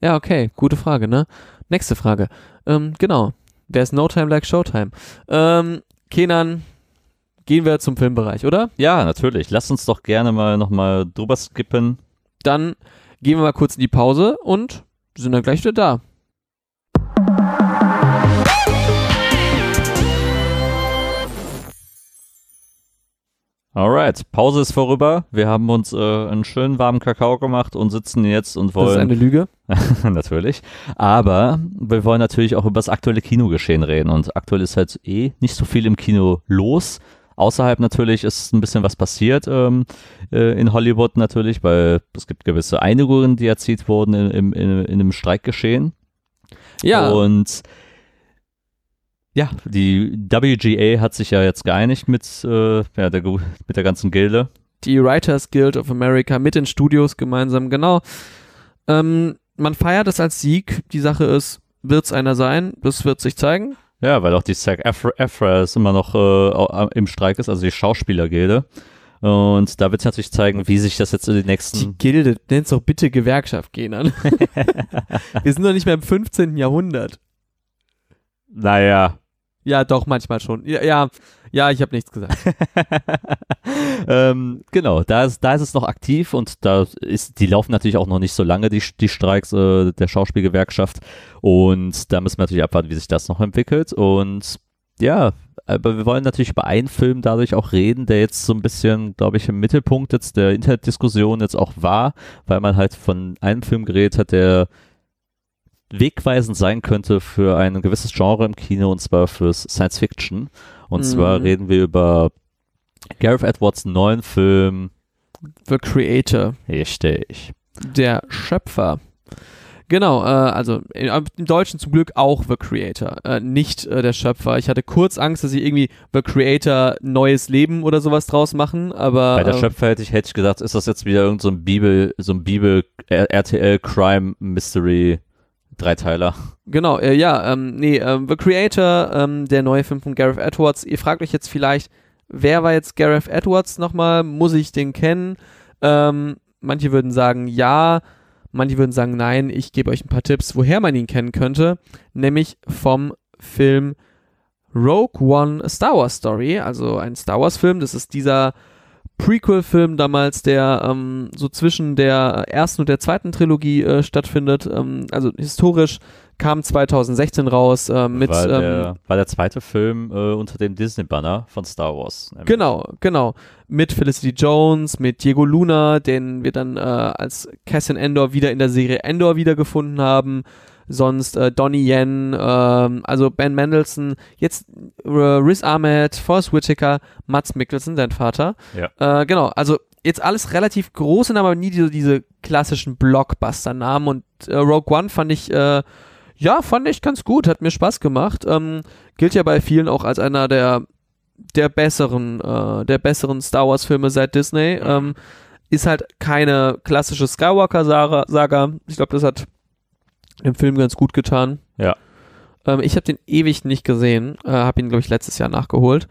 Ja, okay, gute Frage, ne? Nächste Frage. Ähm, genau. Wer ist No Time Like Showtime? Ähm, Kenan, gehen wir zum Filmbereich, oder? Ja, natürlich. Lass uns doch gerne mal nochmal drüber skippen. Dann gehen wir mal kurz in die Pause und sind dann gleich wieder da. Alright, Pause ist vorüber. Wir haben uns äh, einen schönen warmen Kakao gemacht und sitzen jetzt und Das ist wollen eine Lüge. <laughs> natürlich. Aber wir wollen natürlich auch über das aktuelle Kinogeschehen reden. Und aktuell ist halt eh nicht so viel im Kino los. Außerhalb natürlich ist ein bisschen was passiert ähm, äh, in Hollywood natürlich, weil es gibt gewisse Einigungen, die erzielt wurden in, in, in, in einem Streikgeschehen. Ja, Und ja, die WGA hat sich ja jetzt geeinigt mit, äh, ja, der, mit der ganzen Gilde. die Writers Guild of America mit den Studios gemeinsam, genau. Ähm, man feiert es als Sieg. Die Sache ist, wird es einer sein? Das wird sich zeigen. Ja, weil auch die Afra ist immer noch äh, im Streik ist, also die Schauspielergilde. Und da wird es natürlich zeigen, wie sich das jetzt in den Die nächsten. Gilde, nenn's doch bitte Gewerkschaft, Kenan. <laughs> Wir sind doch nicht mehr im 15. Jahrhundert. Naja. Ja, doch, manchmal schon. Ja, ja, ja ich habe nichts gesagt. <laughs> ähm, genau, da ist, da ist es noch aktiv und da ist, die laufen natürlich auch noch nicht so lange, die, die Streiks äh, der Schauspielgewerkschaft. Und da müssen wir natürlich abwarten, wie sich das noch entwickelt. Und ja, aber wir wollen natürlich über einen Film dadurch auch reden, der jetzt so ein bisschen, glaube ich, im Mittelpunkt jetzt der Internetdiskussion jetzt auch war, weil man halt von einem Film geredet hat, der wegweisend sein könnte für ein gewisses Genre im Kino und zwar fürs Science Fiction. Und Mhm. zwar reden wir über Gareth Edwards neuen Film. The Creator, Richtig. der Schöpfer. Genau, äh, also im, im Deutschen zum Glück auch The Creator, äh, nicht äh, der Schöpfer. Ich hatte kurz Angst, dass sie irgendwie The Creator neues Leben oder sowas draus machen, aber Bei der äh, Schöpfer hätte ich, hätte ich gedacht, ist das jetzt wieder irgend so ein Bibel, so ein Bibel RTL Crime Mystery Dreiteiler. Genau, äh, ja, ähm, nee, ähm, The Creator, ähm, der neue Film von Gareth Edwards. Ihr fragt euch jetzt vielleicht, wer war jetzt Gareth Edwards nochmal? Muss ich den kennen? Ähm, manche würden sagen ja, manche würden sagen nein. Ich gebe euch ein paar Tipps, woher man ihn kennen könnte, nämlich vom Film Rogue One Star Wars Story, also ein Star Wars Film. Das ist dieser Prequel-Film damals, der ähm, so zwischen der ersten und der zweiten Trilogie äh, stattfindet. Ähm, also historisch kam 2016 raus äh, mit. War der, ähm, war der zweite Film äh, unter dem Disney-Banner von Star Wars. nämlich. Genau, genau. Mit Felicity Jones, mit Diego Luna, den wir dann äh, als Cassian Endor wieder in der Serie Endor wiedergefunden haben. Sonst äh, Donnie Yen, ähm, also Ben Mendelssohn, jetzt äh, Riz Ahmed, Forrest Whitaker, Mats Mikkelsen, dein Vater. Ja. Äh, genau, also jetzt alles relativ große Namen, aber nie diese, diese klassischen Blockbuster-Namen. Und äh, Rogue One fand ich, äh, ja, fand ich ganz gut, hat mir Spaß gemacht. Ähm, gilt ja bei vielen auch als einer der der besseren, äh, der besseren Star Wars Filme seit Disney. Ähm, ist halt keine klassische Skywalker-Saga. Ich glaube, das hat dem Film ganz gut getan. Ja. Ähm, ich habe den ewig nicht gesehen, äh, habe ihn glaube ich letztes Jahr nachgeholt.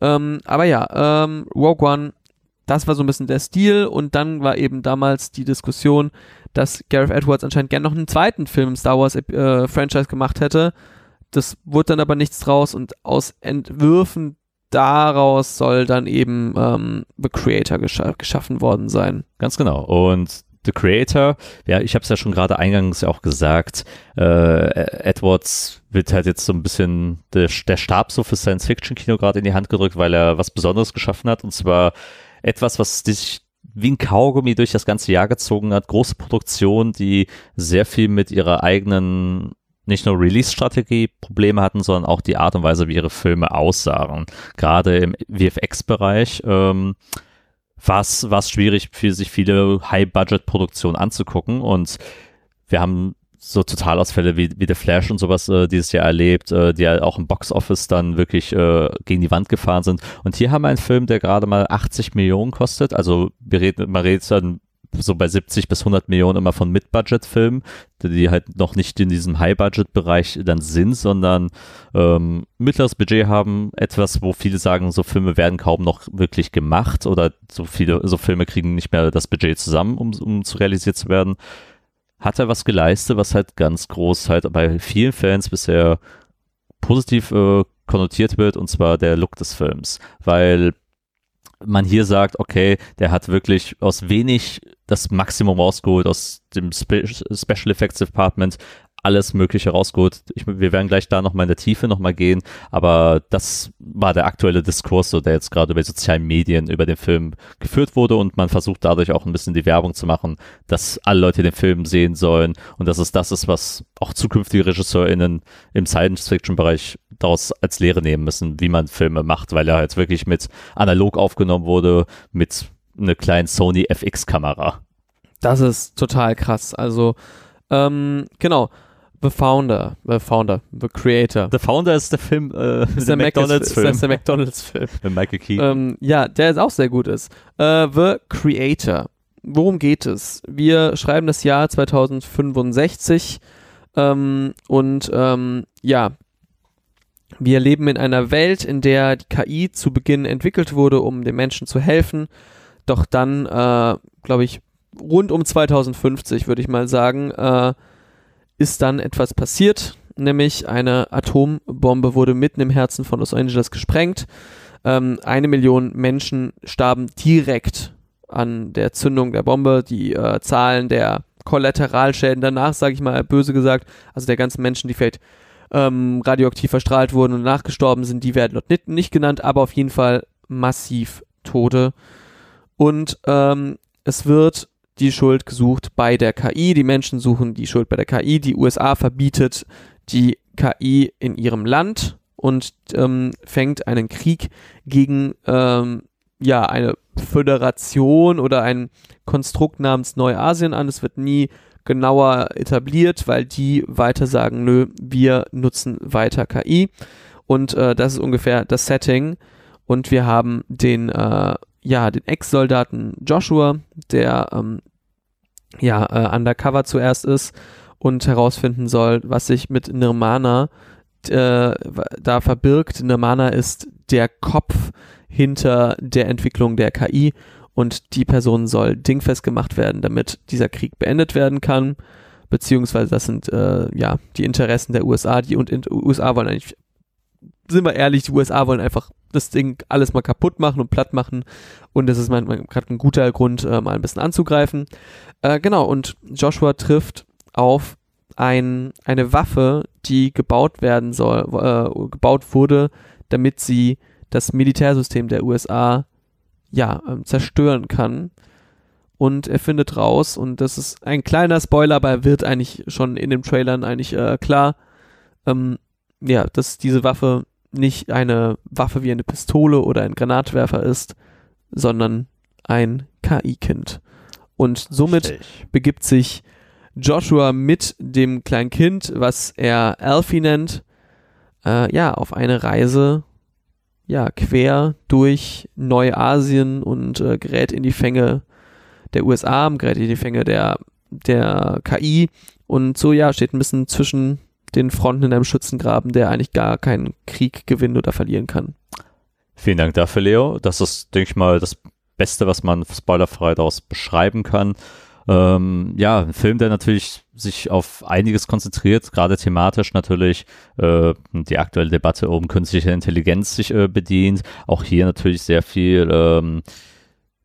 Ähm, aber ja, ähm, Rogue One, das war so ein bisschen der Stil und dann war eben damals die Diskussion, dass Gareth Edwards anscheinend gern noch einen zweiten Film im Star Wars äh, Franchise gemacht hätte. Das wurde dann aber nichts draus und aus Entwürfen daraus soll dann eben ähm, The Creator gescha geschaffen worden sein. Ganz genau. Und The Creator, ja, ich habe es ja schon gerade eingangs auch gesagt, äh, Edwards wird halt jetzt so ein bisschen der, der Stab so für Science-Fiction-Kino gerade in die Hand gedrückt, weil er was Besonderes geschaffen hat und zwar etwas, was dich wie ein Kaugummi durch das ganze Jahr gezogen hat. Große Produktion, die sehr viel mit ihrer eigenen nicht nur Release-Strategie Probleme hatten, sondern auch die Art und Weise, wie ihre Filme aussahen. Gerade im VFX-Bereich ähm, war es schwierig für sich viele High-Budget-Produktionen anzugucken und wir haben so Totalausfälle wie, wie The Flash und sowas äh, dieses Jahr erlebt, äh, die ja auch im Box-Office dann wirklich äh, gegen die Wand gefahren sind. Und hier haben wir einen Film, der gerade mal 80 Millionen kostet. Also wir reden, man redet dann so bei 70 bis 100 Millionen immer von Mid-Budget-Filmen, die halt noch nicht in diesem High-Budget-Bereich dann sind, sondern ähm, mittleres Budget haben, etwas, wo viele sagen, so Filme werden kaum noch wirklich gemacht oder so viele, so Filme kriegen nicht mehr das Budget zusammen, um, um zu realisiert zu werden. Hat er was geleistet, was halt ganz groß halt bei vielen Fans bisher positiv äh, konnotiert wird, und zwar der Look des Films, weil man hier sagt, okay, der hat wirklich aus wenig das Maximum rausgeholt, aus dem Spe Special Effects Department alles Mögliche rausgeholt. Ich, wir werden gleich da nochmal in der Tiefe nochmal gehen, aber das war der aktuelle Diskurs, so, der jetzt gerade über sozialen Medien über den Film geführt wurde und man versucht dadurch auch ein bisschen die Werbung zu machen, dass alle Leute den Film sehen sollen und dass es das ist, was auch zukünftige RegisseurInnen im Science-Fiction-Bereich daraus als Lehre nehmen müssen, wie man Filme macht, weil er halt wirklich mit analog aufgenommen wurde, mit einer kleinen Sony FX-Kamera. Das ist total krass. Also, ähm, genau. The Founder, The Founder, The Creator. The Founder ist der Film, äh, ist der, der McDonalds-Film. Ist der McDonalds-Film. <laughs> Mit Michael Keaton. Ähm, ja, der ist auch sehr gut ist. Äh, The Creator. Worum geht es? Wir schreiben das Jahr 2065 ähm, und ähm, ja, wir leben in einer Welt, in der die KI zu Beginn entwickelt wurde, um den Menschen zu helfen. Doch dann, äh, glaube ich, rund um 2050, würde ich mal sagen, äh, ist dann etwas passiert, nämlich eine Atombombe wurde mitten im Herzen von Los Angeles gesprengt. Ähm, eine Million Menschen starben direkt an der Zündung der Bombe. Die äh, Zahlen der Kollateralschäden danach, sage ich mal böse gesagt, also der ganzen Menschen, die vielleicht ähm, radioaktiv verstrahlt wurden und nachgestorben sind, die werden dort nicht, nicht genannt, aber auf jeden Fall massiv Tote. Und ähm, es wird die Schuld gesucht bei der KI. Die Menschen suchen die Schuld bei der KI. Die USA verbietet die KI in ihrem Land und ähm, fängt einen Krieg gegen ähm, ja eine Föderation oder ein Konstrukt namens Neuasien an. Es wird nie genauer etabliert, weil die weiter sagen, nö, wir nutzen weiter KI. Und äh, das ist ungefähr das Setting. Und wir haben den, äh, ja, den Ex-Soldaten Joshua, der ähm, ja, äh, undercover zuerst ist und herausfinden soll, was sich mit Nirmana äh, da verbirgt. Nirmana ist der Kopf hinter der Entwicklung der KI und die Person soll dingfest gemacht werden, damit dieser Krieg beendet werden kann. Beziehungsweise das sind äh, ja die Interessen der USA, die und in, USA wollen eigentlich, sind wir ehrlich, die USA wollen einfach das Ding alles mal kaputt machen und platt machen. Und das ist mal, mal gerade ein guter Grund, äh, mal ein bisschen anzugreifen. Äh, genau, und Joshua trifft auf ein, eine Waffe, die gebaut werden soll, äh, gebaut wurde, damit sie das Militärsystem der USA ja ähm, zerstören kann. Und er findet raus, und das ist ein kleiner Spoiler, aber er wird eigentlich schon in den Trailern eigentlich äh, klar, ähm, ja, dass diese Waffe nicht eine Waffe wie eine Pistole oder ein Granatwerfer ist, sondern ein KI-Kind. Und somit Richtig. begibt sich Joshua mit dem kleinen Kind, was er Alfie nennt, äh, ja, auf eine Reise, ja, quer durch Neuasien und äh, gerät in die Fänge der USA, gerät in die Fänge der, der KI und so, ja, steht ein bisschen zwischen den Fronten in einem Schützengraben, der eigentlich gar keinen Krieg gewinnen oder verlieren kann. Vielen Dank dafür, Leo. Das ist, denke ich mal, das Beste, was man spoilerfrei daraus beschreiben kann. Ähm, ja, ein Film, der natürlich sich auf einiges konzentriert, gerade thematisch natürlich äh, die aktuelle Debatte um künstliche Intelligenz sich äh, bedient. Auch hier natürlich sehr viel ähm,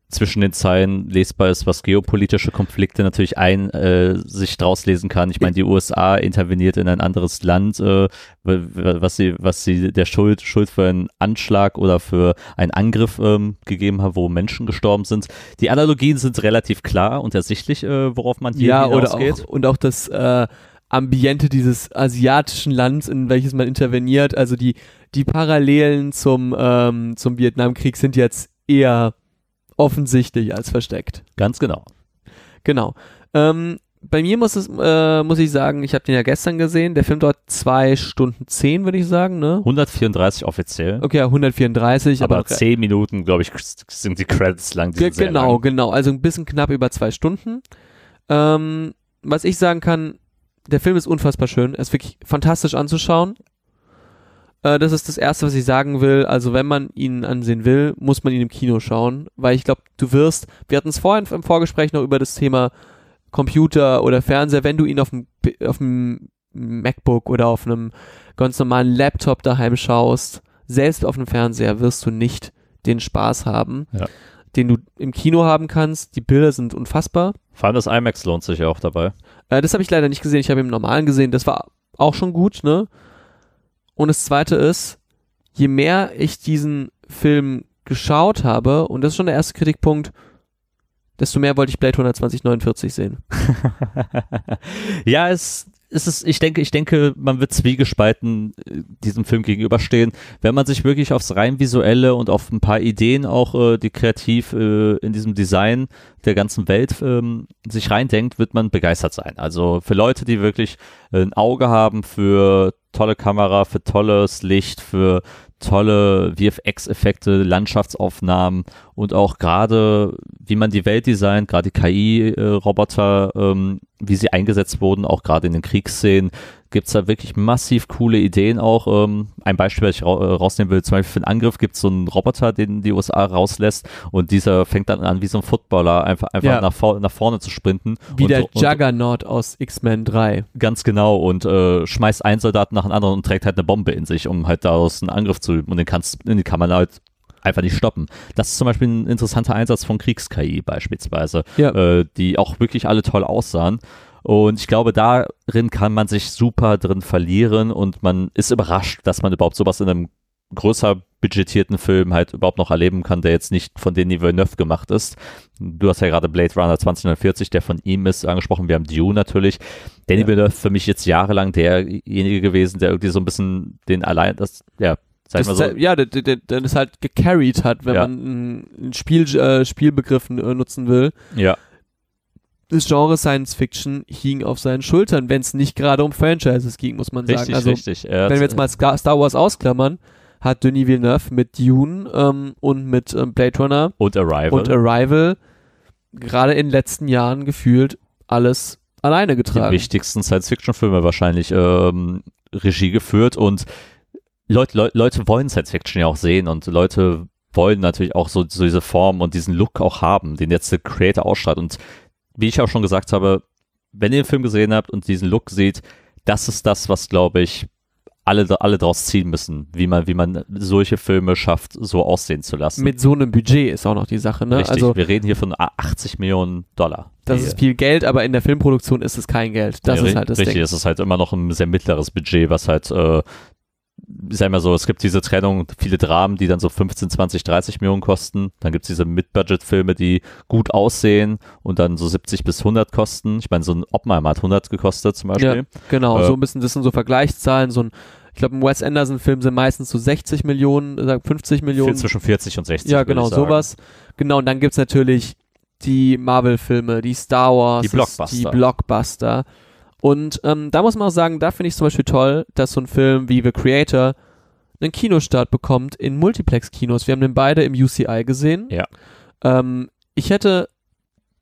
zwischen den Zeilen lesbar ist, was geopolitische Konflikte natürlich ein äh, sich draus lesen kann. Ich meine, die USA interveniert in ein anderes Land, äh, was sie, was sie der Schuld, Schuld für einen Anschlag oder für einen Angriff ähm, gegeben hat, wo Menschen gestorben sind. Die Analogien sind relativ klar und ersichtlich, äh, worauf man hier ja, oder auch, und auch das äh, Ambiente dieses asiatischen Landes, in welches man interveniert. Also die, die Parallelen zum, ähm, zum Vietnamkrieg sind jetzt eher offensichtlich als versteckt. Ganz genau. Genau. Ähm, bei mir muss es, äh, muss ich sagen, ich habe den ja gestern gesehen. Der Film dort zwei Stunden zehn, würde ich sagen, ne? 134 offiziell. Okay, ja, 134, aber, aber, 10 Minuten, glaube ich, sind die Credits lang. Die genau, lang. genau. Also ein bisschen knapp über zwei Stunden. Ähm, was ich sagen kann, der Film ist unfassbar schön. Er ist wirklich fantastisch anzuschauen. Äh, das ist das Erste, was ich sagen will. Also wenn man ihn ansehen will, muss man ihn im Kino schauen, weil ich glaube, du wirst, wir hatten es vorhin im Vorgespräch noch über das Thema Computer oder Fernseher, wenn du ihn auf dem, auf dem MacBook oder auf einem ganz normalen Laptop daheim schaust, selbst auf einem Fernseher wirst du nicht den Spaß haben, Ja. den du im Kino haben kannst. Die Bilder sind unfassbar. Vor allem das IMAX lohnt sich auch dabei. Äh, das habe ich leider nicht gesehen. Ich habe ihn im Normalen gesehen. Das war auch schon gut, ne? Und das Zweite ist, je mehr ich diesen Film geschaut habe, und das ist schon der erste Kritikpunkt, desto mehr wollte ich Blade Runner 2049 sehen. <laughs> ja, es, es ist, ich denke, ich denke, man wird zwiegespalten äh, diesem Film gegenüberstehen. Wenn man sich wirklich aufs rein visuelle und auf ein paar Ideen auch, äh, die kreativ äh, in diesem Design der ganzen Welt ähm, sich reindenkt, wird man begeistert sein. Also für Leute, die wirklich ein Auge haben für tolle Kamera, für tolles Licht, für tolle VFX-Effekte, Landschaftsaufnahmen und auch gerade, wie man die Welt designt, gerade die KI-Roboter, ähm, wie sie eingesetzt wurden, auch gerade in den Kriegsszenen, gibt's da wirklich massiv coole Ideen auch. Ähm, ein Beispiel, das ich ra äh, rausnehmen will, zum Beispiel für einen Angriff gibt's so einen Roboter, den die USA rauslässt und dieser fängt dann an, wie so ein Footballer einfach, einfach Ja. nach, vor nach vorne zu sprinten. Wie und, der und, Juggernaut aus X-Men 3. Ganz genau und äh, schmeißt einen Soldaten nach dem anderen und trägt halt eine Bombe in sich, um halt daraus einen Angriff zu üben und den kannst, den kann man halt einfach nicht stoppen. Das ist zum Beispiel ein interessanter Einsatz von Kriegs-KI beispielsweise, Ja. äh, die auch wirklich alle toll aussahen. Und ich glaube, darin kann man sich super drin verlieren und man ist überrascht, dass man überhaupt sowas in einem größer budgetierten Film halt überhaupt noch erleben kann, der jetzt nicht von Denis Villeneuve gemacht ist. Du hast ja gerade Blade Runner 2049, der von ihm ist, angesprochen. Wir haben Dune natürlich. Denis Ja. Villeneuve für mich jetzt jahrelang derjenige gewesen, der irgendwie so ein bisschen den allein, das, ja, sag Das mal so, ist, halt- ja, der, der, der, der das halt gecarried hat, wenn Ja. man einen Spiel, äh, Spielbegriff äh, nutzen will. ja, Das Genre Science Fiction hing auf seinen Schultern, wenn es nicht gerade um Franchises ging, muss man sagen. richtig, also, richtig. Hat- wenn wir jetzt mal Star Wars ausklammern, hat Denis Villeneuve mit Dune ähm, und mit ähm, Blade Runner und Arrival. und Arrival gerade in den letzten Jahren gefühlt alles alleine die getragen. wichtigsten Science-Fiction-Filme wahrscheinlich ähm, Regie geführt und Leute, Leute, Leute wollen Science-Fiction ja auch sehen und Leute wollen natürlich auch so, so diese Form und diesen Look auch haben, den jetzt der Creator ausstrahlt. Und wie ich auch schon gesagt habe, wenn ihr den Film gesehen habt und diesen Look seht, das ist das, was, glaube ich, alle, alle draus ziehen müssen, wie man, wie man solche Filme schafft, so aussehen zu lassen. Mit so einem Budget ist auch noch die Sache, ne? Richtig, Also wir reden hier von 80 Millionen Dollar. das ist viel Geld, aber in der Filmproduktion ist es kein Geld. Das Ja, ist halt das richtig, Ding. es ist halt immer noch ein sehr mittleres Budget, was halt, äh, ich sag mal so, es gibt diese Trennung, viele Dramen, die dann so 15, 20, 30 Millionen kosten. Dann gibt es diese Mid-Budget-Filme, die gut aussehen und dann so 70 bis 100 kosten. Ich meine, so ein Oppenheimer hat 100 gekostet zum Beispiel. Ja, genau, Äh, so ein bisschen, das sind so Vergleichszahlen, so ein, ich glaube, ein Wes Anderson-Film sind meistens so 60 Millionen, äh, 50 Viel Millionen. zwischen 40 und 60. Ja, genau, sowas. Genau, und dann gibt's natürlich die Marvel-Filme, die Star Wars, Die Blockbuster. die Blockbuster. Und ähm, da muss man auch sagen, da finde ich zum Beispiel toll, dass so ein Film wie The Creator einen Kinostart bekommt in Multiplex-Kinos. Wir haben den beide im UCI gesehen. Ja. Ähm, ich hätte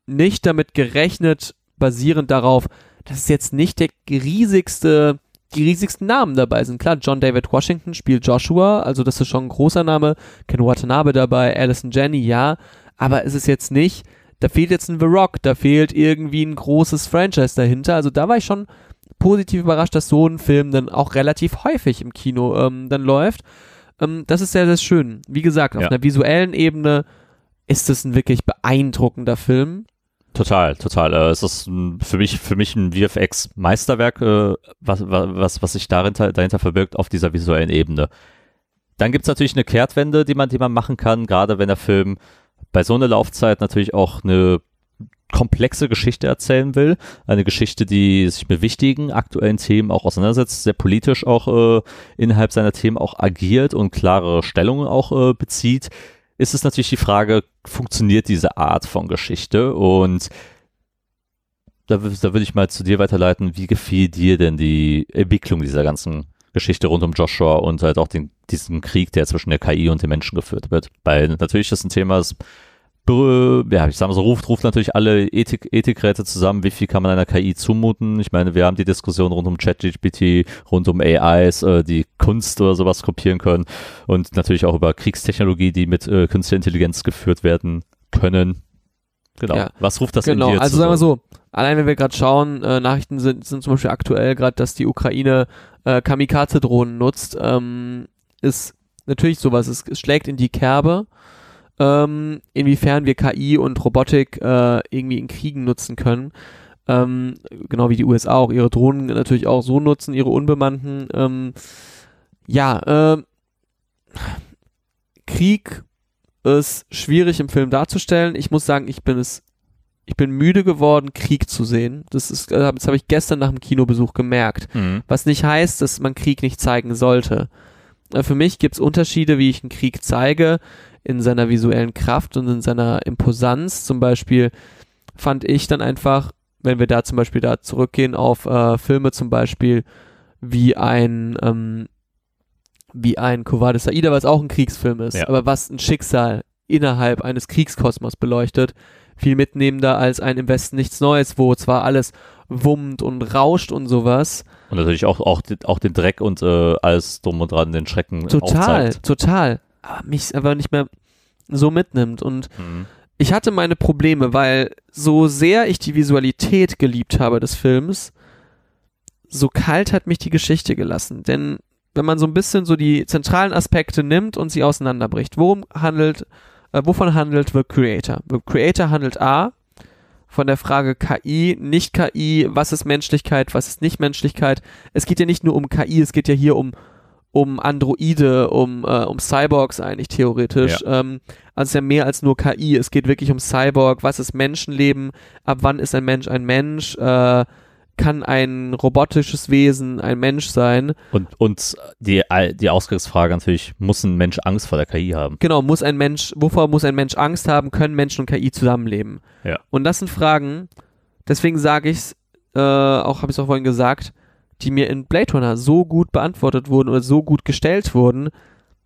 nicht damit gerechnet, basierend darauf, dass es jetzt nicht der riesigste, die riesigsten Namen dabei sind. Klar, John David Washington spielt Joshua, also das ist schon ein großer Name. Ken Watanabe dabei, Alison Jenny, ja. Aber es ist jetzt nicht, da fehlt jetzt ein The Rock, da fehlt irgendwie ein großes Franchise dahinter. Also da war ich schon positiv überrascht, dass so ein Film dann auch relativ häufig im Kino ähm, dann läuft. Ähm, das ist sehr, sehr schön. Wie gesagt, auf Ja. einer visuellen Ebene ist es ein wirklich beeindruckender Film. Total, total. Äh, es ist für mich, für mich ein VFX-Meisterwerk, äh, was, was, was sich dahinter, dahinter verbirgt auf dieser visuellen Ebene. Dann gibt's natürlich eine Kehrtwende, die man, die man machen kann, gerade wenn der Film bei so einer Laufzeit natürlich auch eine komplexe Geschichte erzählen will. Eine Geschichte, die sich mit wichtigen aktuellen Themen auch auseinandersetzt, sehr politisch auch äh, innerhalb seiner Themen auch agiert und klare Stellungen auch äh, bezieht, ist es natürlich die Frage, funktioniert diese Art von Geschichte? Und da, da würde ich mal zu dir weiterleiten, wie gefiel dir denn die Entwicklung dieser ganzen Geschichte rund um Joshua und halt auch den, diesen Krieg, der zwischen der KI und den Menschen geführt wird? Weil natürlich ist ein Thema, das ja, ich sag mal so, ruft, ruft natürlich alle Ethik, Ethikräte zusammen, wie viel kann man einer KI zumuten? Ich meine, wir haben die Diskussion rund um ChatGPT, rund um AIs, äh, die Kunst oder sowas kopieren können und natürlich auch über Kriegstechnologie, die mit äh, künstlicher Intelligenz geführt werden können. Genau. Ja. Was ruft das genau, in dir also sagen wir so, allein wenn wir gerade schauen, äh, Nachrichten sind, sind zum Beispiel aktuell gerade, dass die Ukraine äh, Kamikaze-Drohnen nutzt, ähm, ist natürlich sowas, es, es schlägt in die Kerbe, ähm, inwiefern wir KI und Robotik äh, irgendwie in Kriegen nutzen können. Ähm, genau wie die USA auch ihre Drohnen natürlich auch so nutzen, ihre unbemannten. Ähm, ja, ähm, Krieg ist schwierig im Film darzustellen. Ich muss sagen, ich bin es, ich bin müde geworden, Krieg zu sehen. Das ist, äh, das habe ich gestern nach dem Kinobesuch gemerkt. Mhm. Was nicht heißt, dass man Krieg nicht zeigen sollte. Äh, Für mich gibt es Unterschiede, wie ich einen Krieg zeige, in seiner visuellen Kraft und in seiner Imposanz. Zum Beispiel fand ich dann einfach, wenn wir da zum Beispiel da zurückgehen auf äh, Filme zum Beispiel wie ein ähm, wie ein Kovades Aida, was auch ein Kriegsfilm ist, Ja. aber was ein Schicksal innerhalb eines Kriegskosmos beleuchtet, viel mitnehmender als ein Im Westen nichts Neues, wo zwar alles wummt und rauscht und sowas, Und natürlich auch, auch, den- auch den Dreck und äh, alles drum und dran, den Schrecken total, aufzeigt. total, aber mich aber nicht mehr so mitnimmt und Mhm. ich hatte meine Probleme, weil so sehr ich die Visualität geliebt habe des Films, so kalt hat mich die Geschichte gelassen. Denn wenn man so ein bisschen so die zentralen Aspekte nimmt und sie auseinanderbricht, worum handelt, äh, wovon handelt The Creator? The Creator handelt A von der Frage KI, nicht KI, was ist Menschlichkeit, was ist nicht Menschlichkeit. Es geht ja nicht nur um KI, es geht ja hier um um Androide, um, äh, um Cyborgs eigentlich theoretisch. Ähm, also es ist ja mehr als nur KI. Es geht wirklich um Cyborg. Was ist Menschenleben? Ab wann ist ein Mensch ein Mensch? Äh, kann ein robotisches Wesen ein Mensch sein? Und, und die, die Ausgangsfrage natürlich, muss ein Mensch Angst vor der KI haben? Genau, muss ein Mensch, wovor muss ein Mensch Angst haben? Können Menschen und KI zusammenleben? Ja. Und das sind Fragen, deswegen sage ich es, äh, auch habe ich es auch vorhin gesagt, die mir in Blade Runner so gut beantwortet wurden oder so gut gestellt wurden,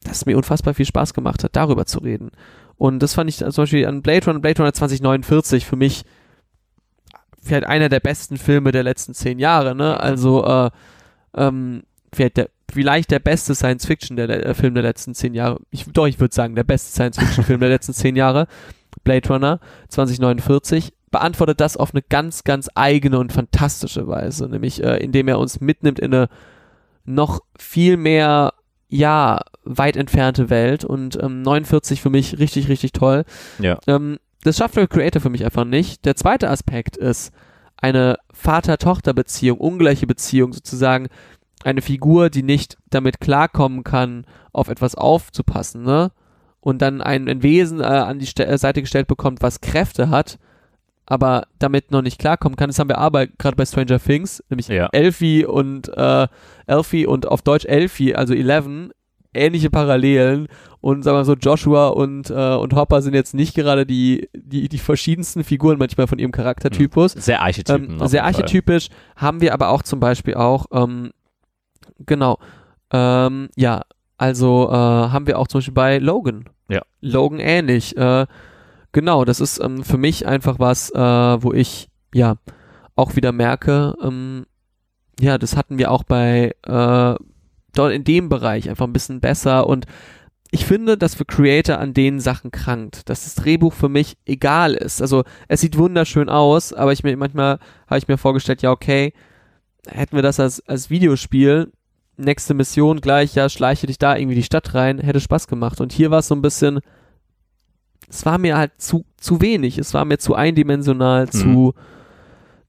dass es mir unfassbar viel Spaß gemacht hat, darüber zu reden. Und das fand ich zum Beispiel an Blade Runner, Blade Runner 2049 für mich vielleicht einer der besten Filme der letzten zehn Jahre, ne? Also äh, ähm, vielleicht der, vielleicht der beste Science-Fiction der, der Film der letzten zehn Jahre. Ich, doch, ich würde sagen, der beste Science-Fiction-Film der letzten zehn Jahre. Blade Runner 2049 beantwortet das auf eine ganz, ganz eigene und fantastische Weise, nämlich äh, indem er uns mitnimmt in eine noch viel mehr, ja, weit entfernte Welt und ähm, 49 für mich richtig, richtig toll. Ja. Ähm, das schafft der Creator für mich einfach nicht. Der zweite Aspekt ist eine Vater-Tochter-Beziehung, ungleiche Beziehung sozusagen, eine Figur, die nicht damit klarkommen kann, auf etwas aufzupassen, ne? Und dann ein, ein Wesen äh, an die Ste äh, Seite gestellt bekommt, was Kräfte hat, aber damit noch nicht klarkommen kann. Das haben wir aber gerade bei Stranger Things, nämlich Ja. Elfie und äh, Elfie und auf Deutsch Elfie, also Eleven, ähnliche Parallelen. Und sagen wir mal so, Joshua und, äh, und Hopper sind jetzt nicht gerade die, die, die verschiedensten Figuren manchmal von ihrem Charaktertypus. Sehr Archetypen. Ähm, sehr archetypisch haben wir aber auch zum Beispiel auch, ähm, genau, ähm, ja, also äh, haben wir auch zum Beispiel bei Logan. Ja. Logan ähnlich. Äh, genau, das ist ähm, für mich einfach was, äh, wo ich ja auch wieder merke, ähm, ja, das hatten wir auch bei äh, dort in dem Bereich einfach ein bisschen besser und ich finde, dass für Creator an den Sachen krankt, dass das Drehbuch für mich egal ist. Also es sieht wunderschön aus, aber ich mir manchmal habe ich mir vorgestellt, ja okay, hätten wir das als, als Videospiel, nächste Mission gleich, ja schleiche dich da irgendwie die Stadt rein, hätte Spaß gemacht. Und hier war es so ein bisschen, es war mir halt zu zu wenig, es war mir zu eindimensional, zu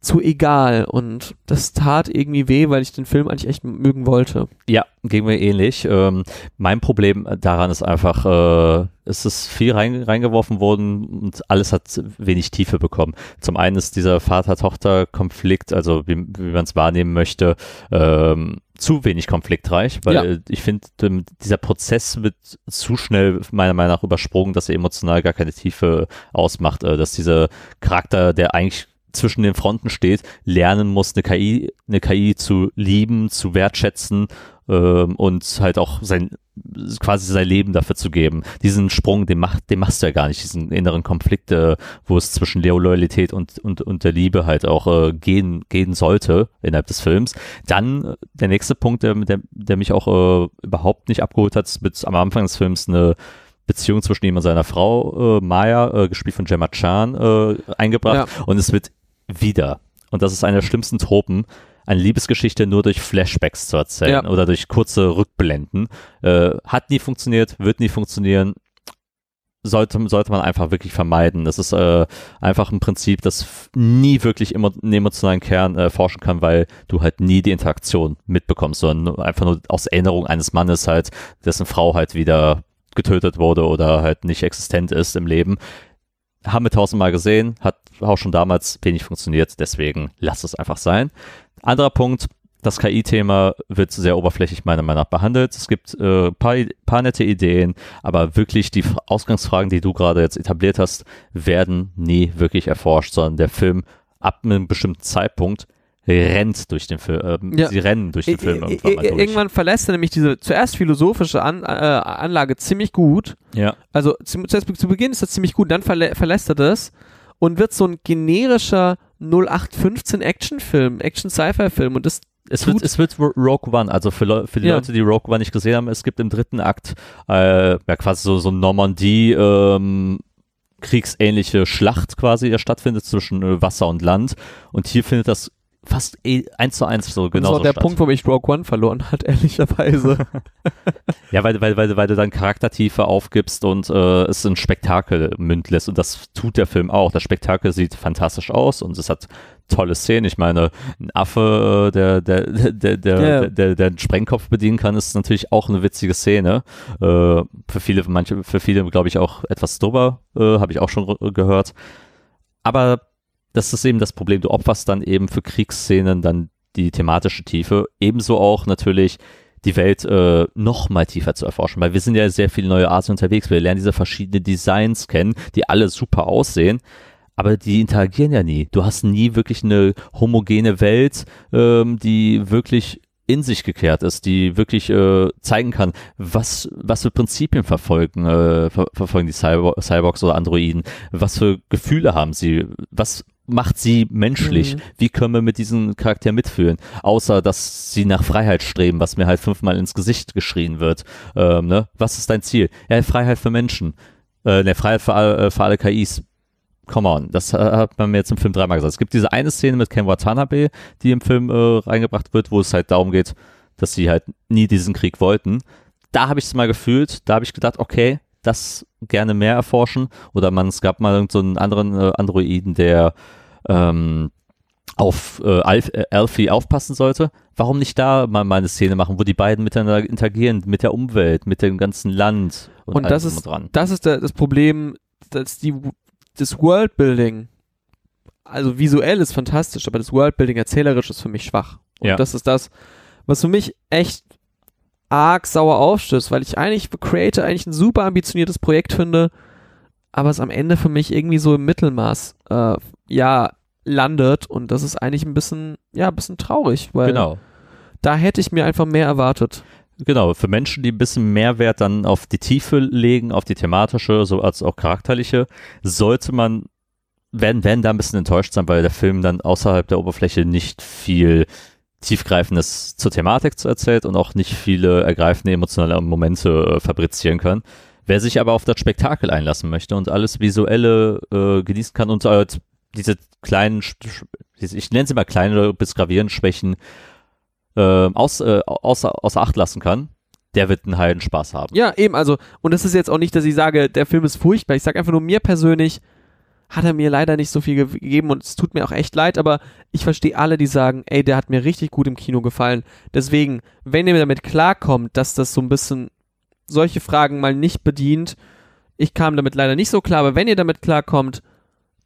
zu egal und das tat irgendwie weh, weil ich den Film eigentlich echt mögen wollte. Ja, ging mir ähnlich. Ähm, mein Problem daran ist einfach, äh, es ist viel rein, reingeworfen worden und alles hat wenig Tiefe bekommen. Zum einen ist dieser Vater-Tochter-Konflikt, also wie, wie man es wahrnehmen möchte, ähm, zu wenig konfliktreich, weil Ja. ich finde, ähm, dieser Prozess wird zu schnell meiner Meinung nach übersprungen, dass er emotional gar keine Tiefe ausmacht, äh, dass dieser Charakter, der eigentlich zwischen den Fronten steht, lernen muss, eine KI, eine KI zu lieben, zu wertschätzen ähm, und halt auch sein quasi sein Leben dafür zu geben. Diesen Sprung, den, macht, den machst du ja gar nicht, diesen inneren Konflikt, äh, wo es zwischen Leo Loyalität und, und, und der Liebe halt auch äh, gehen, gehen sollte innerhalb des Films. Dann äh, der nächste Punkt, der, der, der mich auch äh, überhaupt nicht abgeholt hat, ist mit, am Anfang des Films eine Beziehung zwischen ihm und seiner Frau, äh, Maya, äh, gespielt von Gemma Chan, äh, eingebracht. Und es wird wieder, und das ist eine der schlimmsten Tropen, eine Liebesgeschichte nur durch Flashbacks zu erzählen Ja. oder durch kurze Rückblenden. Äh, hat nie funktioniert, wird nie funktionieren. Sollte, sollte man einfach wirklich vermeiden. Das ist äh, einfach ein Prinzip, das nie wirklich emo einen emotionalen Kern äh, forschen kann, weil du halt nie die Interaktion mitbekommst, sondern einfach nur aus Erinnerung eines Mannes halt, dessen Frau halt wieder getötet wurde oder halt nicht existent ist im Leben. Haben wir tausendmal gesehen, hat auch schon damals wenig funktioniert, deswegen lass es einfach sein. Anderer Punkt, das KI-Thema wird sehr oberflächlich meiner Meinung nach behandelt. Es gibt äh, paar, paar nette Ideen, aber wirklich die Ausgangsfragen, die du gerade jetzt etabliert hast, werden nie wirklich erforscht, sondern der Film ab einem bestimmten Zeitpunkt rennt durch den Film, ähm, Ja. sie rennen durch den Film irgendwann mal durch. Irgendwann verlässt er nämlich diese zuerst philosophische An äh, Anlage ziemlich gut. Ja. Also zu, zuerst zu Beginn ist das ziemlich gut, dann verlä verlässt er das und wird so ein generischer 0815 Actionfilm, Action-Sci-Fi-Film und das Es wird, es wird Ro- Rogue One, also für, Leu für die Ja. Leute, die Rogue One nicht gesehen haben, es gibt im dritten Akt äh, ja quasi so, so Normandie ähm, kriegsähnliche Schlacht quasi, die stattfindet zwischen äh, Wasser und Land und hier findet das fast eh eins zu eins so das genau ist auch der Punkt, wo mich Rogue One verloren hat, <laughs> ehrlicherweise. <laughs> Ja, weil, weil, weil, weil du dann Charaktertiefe aufgibst und äh, es ein Spektakel münd lässt. Und das tut der Film auch. Das Spektakel sieht fantastisch aus und es hat tolle Szenen. Ich meine, ein Affe, äh, der, der, der, der, Ja. der, der, der einen Sprengkopf bedienen kann, ist natürlich auch eine witzige Szene. Äh, für viele, manche, für viele, glaube ich, auch etwas drüber, äh, habe ich auch schon gehört. Aber das ist eben das Problem. Du opferst dann eben für Kriegsszenen dann die thematische Tiefe. Ebenso auch natürlich die Welt äh, noch mal tiefer zu erforschen, weil wir sind ja sehr viel neue Asien unterwegs. Wir lernen diese verschiedenen Designs kennen, die alle super aussehen, aber die interagieren ja nie. Du hast nie wirklich eine homogene Welt, ähm, die wirklich in sich gekehrt ist, die wirklich äh, zeigen kann, was, was für Prinzipien verfolgen, äh, ver verfolgen die Cyber Cyborgs oder Androiden, was für Gefühle haben sie, was macht sie menschlich? Mhm. Wie können wir mit diesem Charakter mitfühlen? Außer, dass sie nach Freiheit streben, was mir halt fünfmal ins Gesicht geschrien wird. Ähm, ne? Was ist dein Ziel? Ja, Freiheit für Menschen. Äh, ne, Freiheit für, alle- äh, für alle KIs. Come on, das äh, hat man mir jetzt im Film dreimal gesagt. Es gibt diese eine Szene mit Ken Watanabe, die im Film äh, reingebracht wird, wo es halt darum geht, dass sie halt nie diesen Krieg wollten. Da habe ich es mal gefühlt, da habe ich gedacht, okay, das gerne mehr erforschen. Oder man, es gab mal so einen anderen äh, Androiden, der ähm, auf äh, Alf, äh, Alfie aufpassen sollte. Warum nicht da mal, mal eine Szene machen, wo die beiden miteinander interagieren, mit der Umwelt, mit dem ganzen Land und, Und das ist, dran. das ist der, das Problem, dass die, das Worldbuilding, also visuell ist fantastisch, aber das Worldbuilding erzählerisch ist für mich schwach. Und Ja. das ist das, was für mich echt arg sauer aufstößt, weil ich eigentlich für Creator eigentlich ein super ambitioniertes Projekt finde, aber es am Ende für mich irgendwie so im Mittelmaß, äh, ja, landet und das ist eigentlich ein bisschen, ja, ein bisschen traurig, weil Genau. da hätte ich mir einfach mehr erwartet. Genau, für Menschen, die ein bisschen Mehrwert dann auf die Tiefe legen, auf die thematische, so als auch charakterliche, sollte man, werden, werden da ein bisschen enttäuscht sein, weil der Film dann außerhalb der Oberfläche nicht viel Tiefgreifendes zur Thematik erzählt und auch nicht viele ergreifende emotionale Momente äh, fabrizieren kann. Wer sich aber auf das Spektakel einlassen möchte und alles Visuelle äh, genießen kann und äh, diese kleinen, ich nenne sie mal kleine bis gravierende Schwächen äh, aus, äh, außer, außer Acht lassen kann, der wird einen heiden Spaß haben. Ja, eben, also, und das ist jetzt auch nicht, dass ich sage, der Film ist furchtbar. Ich sage einfach nur, mir persönlich hat er mir leider nicht so viel ge- gegeben und es tut mir auch echt leid, aber ich verstehe alle, die sagen, ey, der hat mir richtig gut im Kino gefallen. Deswegen, wenn ihr damit klarkommt, dass das so ein bisschen solche Fragen mal nicht bedient, ich kam damit leider nicht so klar, aber wenn ihr damit klarkommt,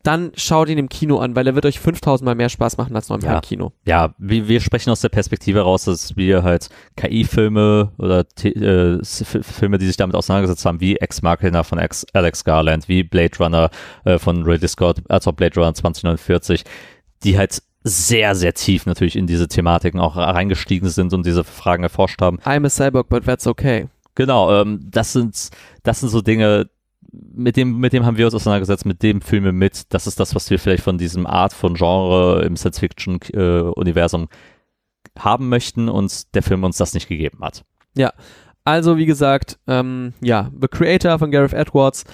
dann schaut ihn im Kino an, weil er wird euch 5000 Mal mehr Spaß machen als im Ja. Heimkino. Ja, wir, wir sprechen aus der Perspektive raus, dass wir halt KI-Filme oder äh, Filme, die sich damit auseinandergesetzt haben, wie Ex Machina von Ex Alex Garland, wie Blade Runner äh, von Ridley Scott, als auch Blade Runner 2049, die halt sehr, sehr tief natürlich in diese Thematiken auch reingestiegen sind und diese Fragen erforscht haben. I'm a cyborg, but that's okay. Genau, ähm, das sind, das sind so Dinge, mit dem, mit dem haben wir uns auseinandergesetzt, mit dem Filme mit. Das ist das, was wir vielleicht von diesem Art von Genre im Science-Fiction-Universum haben möchten und der Film uns das nicht gegeben hat. Also, wie gesagt, ähm, ja, The Creator von Gareth Edwards,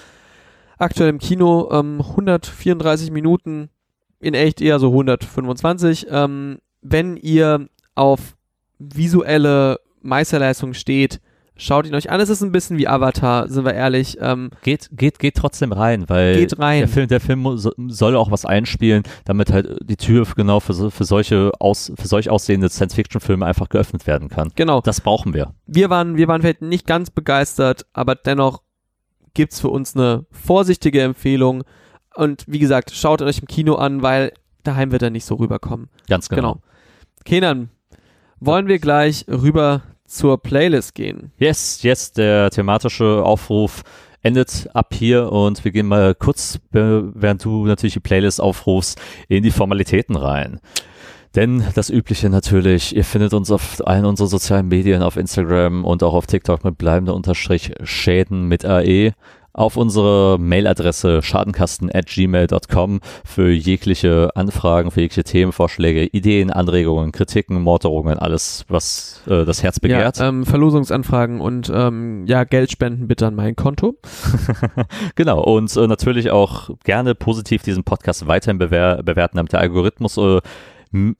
aktuell im Kino, ähm, 134 Minuten, in echt eher so 125. Ähm, wenn ihr auf visuelle Meisterleistung steht, schaut ihn euch an. Es ist ein bisschen wie Avatar, sind wir ehrlich. Ähm, Geht, geht, geht trotzdem rein, weil geht rein. der Film, der Film soll auch was einspielen, damit halt die Tür genau für, für solche aus, für solch aussehende Science-Fiction-Filme einfach geöffnet werden kann. Genau. Das brauchen wir. wir waren, wir waren vielleicht nicht ganz begeistert, aber dennoch gibt's für uns eine vorsichtige Empfehlung. Und wie gesagt, schaut euch im Kino an, weil daheim wird er nicht so rüberkommen. Ganz genau. Genau. Kenan, wollen wir gleich rüber zur Playlist gehen? Yes, yes, der thematische Aufruf endet ab hier und wir gehen mal kurz, äh, während du natürlich die Playlist aufrufst, in die Formalitäten rein. Denn das Übliche natürlich, ihr findet uns auf allen unseren sozialen Medien, auf Instagram und auch auf TikTok mit bleibender Unterstrich Schäden mit AE. Auf unsere Mailadresse schadenkasten at gmail.com für jegliche Anfragen, für jegliche Themenvorschläge, Ideen, Anregungen, Kritiken, Morderungen, alles, was äh, das Herz begehrt. Ja, ähm, Verlosungsanfragen und ähm, ja, Geldspenden bitte an mein Konto. <laughs> Genau, und äh, natürlich auch gerne positiv diesen Podcast weiterhin bewer bewerten, damit der Algorithmus äh,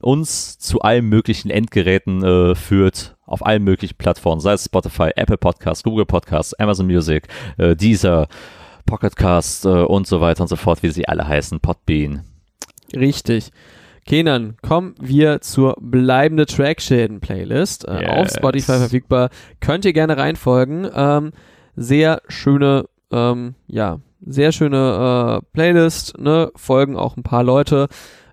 uns zu allen möglichen Endgeräten äh, führt, auf allen möglichen Plattformen, sei es Spotify, Apple Podcasts, Google Podcasts, Amazon Music, äh, Deezer, Pocketcast äh, und so weiter und so fort, wie sie alle heißen, Podbean. Richtig. Kenan, kommen wir zur bleibende Trackschäden-Playlist. Äh, Auf Yes. Spotify verfügbar. Könnt ihr gerne reinfolgen. Ähm, sehr schöne, ähm, ja, sehr schöne äh, Playlist. Ne? Folgen auch ein paar Leute.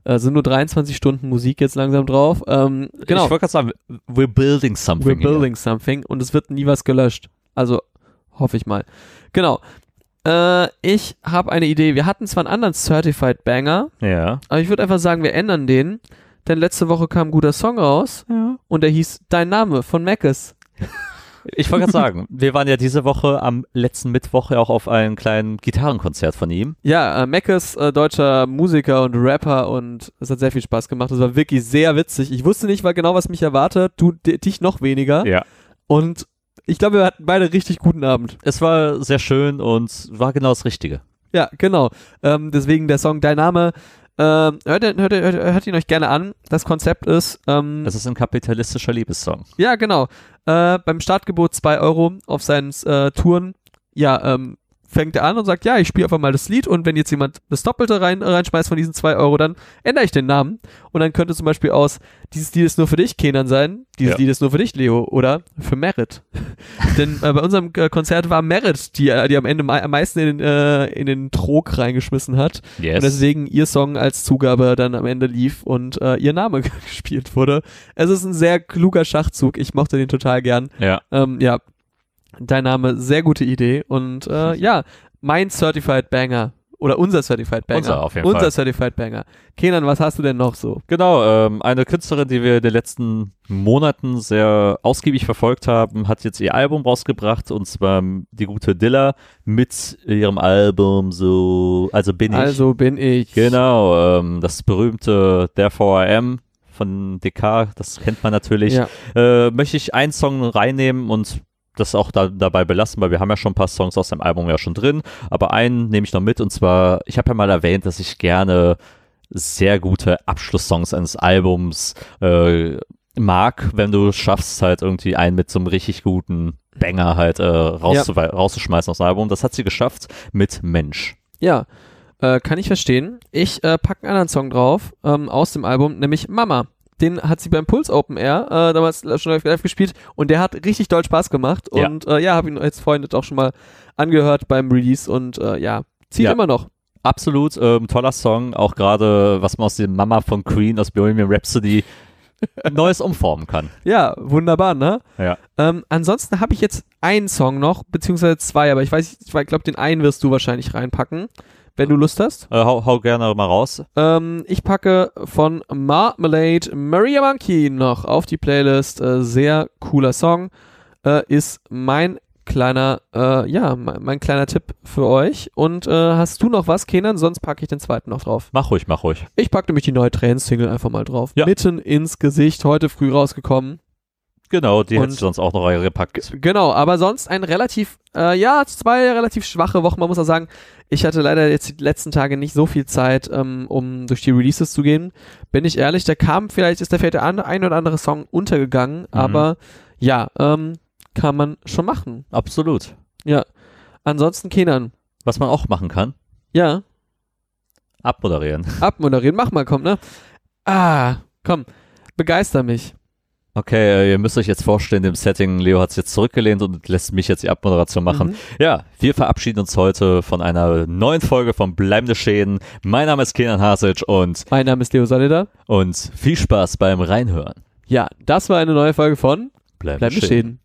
Äh, sind nur 23 Stunden Musik jetzt langsam drauf. Ähm, genau. Ich wollte gerade sagen, we're building something. We're building something und es wird nie was gelöscht. Also hoffe ich mal. Genau. Äh, ich habe eine Idee. Wir hatten zwar einen anderen Certified Banger. Ja. aber ich würde einfach sagen, wir ändern den. Denn letzte Woche kam ein guter Song raus ja. und der hieß Dein Name von Mackes. <laughs> Ich wollte gerade sagen, <laughs> wir waren ja diese Woche am letzten Mittwoch ja auch auf einem kleinen Gitarrenkonzert von ihm. Ja, äh, ist äh, deutscher Musiker und Rapper und es hat sehr viel Spaß gemacht. Es war wirklich sehr witzig. Ich wusste nicht mal genau, was mich erwartet. Du dich noch weniger. Ja. Und ich glaube, wir hatten beide richtig guten Abend. Es war sehr schön und war genau das Richtige. Ja, genau. Ähm, deswegen der Song Dein Name. Ähm, hört, hört, hört, hört ihn euch gerne an. Das Konzept ist. Ähm, Es ist ein kapitalistischer Liebessong. ja, genau. Äh, beim Startgebot 2 Euro auf seinen äh, Touren. Ja, ähm, fängt er an und sagt, ja, ich spiele einfach mal das Lied und wenn jetzt jemand das Doppelte rein, reinschmeißt von diesen 2 Euro, dann ändere ich den Namen. Und dann könnte zum Beispiel aus, dieses Lied ist nur für dich, Kenan sein, dieses Ja. Lied ist nur für dich, Leo, oder für Merit. <laughs> Denn äh, bei unserem äh, Konzert war Merit, die, äh, die am Ende am meisten in den, äh, in den Trog reingeschmissen hat. Yes. Und deswegen ihr Song als Zugabe dann am Ende lief und äh, ihr Name <laughs> gespielt wurde. Es ist ein sehr kluger Schachzug. Ich mochte den total gern. ja. Ähm, ja, dein Name, sehr gute Idee. Und äh, <laughs> ja, mein Certified Banger. Oder unser Certified Banger. Unser auf jeden unser Fall. Certified Banger. Kenan, was hast du denn noch so? Genau, ähm, eine Künstlerin, die wir in den letzten Monaten sehr ausgiebig verfolgt haben, hat jetzt ihr Album rausgebracht und zwar die gute Dilla mit ihrem Album so, also bin ich. Also bin ich. Genau, ähm, das berühmte Therefore I Am von DK, das kennt man natürlich. Ja. Äh, möchte ich einen Song reinnehmen und das auch da, dabei belassen, weil wir haben ja schon ein paar Songs aus dem Album ja schon drin, aber einen nehme ich noch mit und zwar, ich habe ja mal erwähnt, dass ich gerne sehr gute Abschlusssongs eines Albums äh, mag, wenn du schaffst halt irgendwie einen mit so einem richtig guten Banger halt äh, rauszu rauszuschmeißen aus dem Album. Das hat sie geschafft mit Mensch. Ja, äh, kann ich verstehen. Ich äh, packe einen anderen Song drauf ähm, aus dem Album, nämlich Mama. Den hat sie beim Puls Open Air äh, damals schon live, live gespielt und der hat richtig doll Spaß gemacht. Ja. Und äh, ja, habe ihn jetzt vorhin auch schon mal angehört beim Release und äh, ja, zieht Ja. immer noch. Absolut, ähm, toller Song, auch gerade was man aus dem Mama von Queen aus Bohemian Rhapsody <laughs> Neues umformen kann. Ja, wunderbar, ne? Ja. Ähm, ansonsten habe ich jetzt einen Song noch, beziehungsweise zwei, aber ich weiß, ich glaube, den einen wirst du wahrscheinlich reinpacken, wenn du Lust hast. Äh, hau, hau gerne mal raus. Ähm, ich packe von Marmalade Maria Monkey noch auf die Playlist. Äh, sehr cooler Song. Äh, ist mein kleiner, äh, ja, mein, mein kleiner Tipp für euch. Und äh, hast du noch was, Kenan? Sonst packe ich den zweiten noch drauf. Mach ruhig, mach ruhig. Ich packe nämlich die neue Trans-Single einfach mal drauf. Ja. Mitten ins Gesicht, heute früh rausgekommen. Genau, die du sonst auch noch reingepackt. Genau, aber sonst ein relativ, äh, ja, zwei relativ schwache Wochen. Man muss auch sagen, ich hatte leider jetzt die letzten Tage nicht so viel Zeit, ähm, um durch die Releases zu gehen. Bin ich ehrlich, da kam vielleicht, ist vielleicht der an- ein oder andere Song untergegangen, aber ja, ähm, kann man schon machen. Absolut. Ja. Ansonsten, Kenan, Was man auch machen kann, ja, abmoderieren. abmoderieren, mach mal, komm, ne? Ah, komm, begeister mich. Okay, äh, ihr müsst euch jetzt vorstellen, im Setting, Leo hat es jetzt zurückgelehnt und lässt mich jetzt die Abmoderation machen. Mhm. Ja, wir verabschieden uns heute von einer neuen Folge von Bleibende Schäden. Mein Name ist Kenan Hasic und, Mein Name ist Leo Solida. und viel Spaß beim Reinhören. Ja, das war eine neue Folge von Bleibende Bleibende Schäden.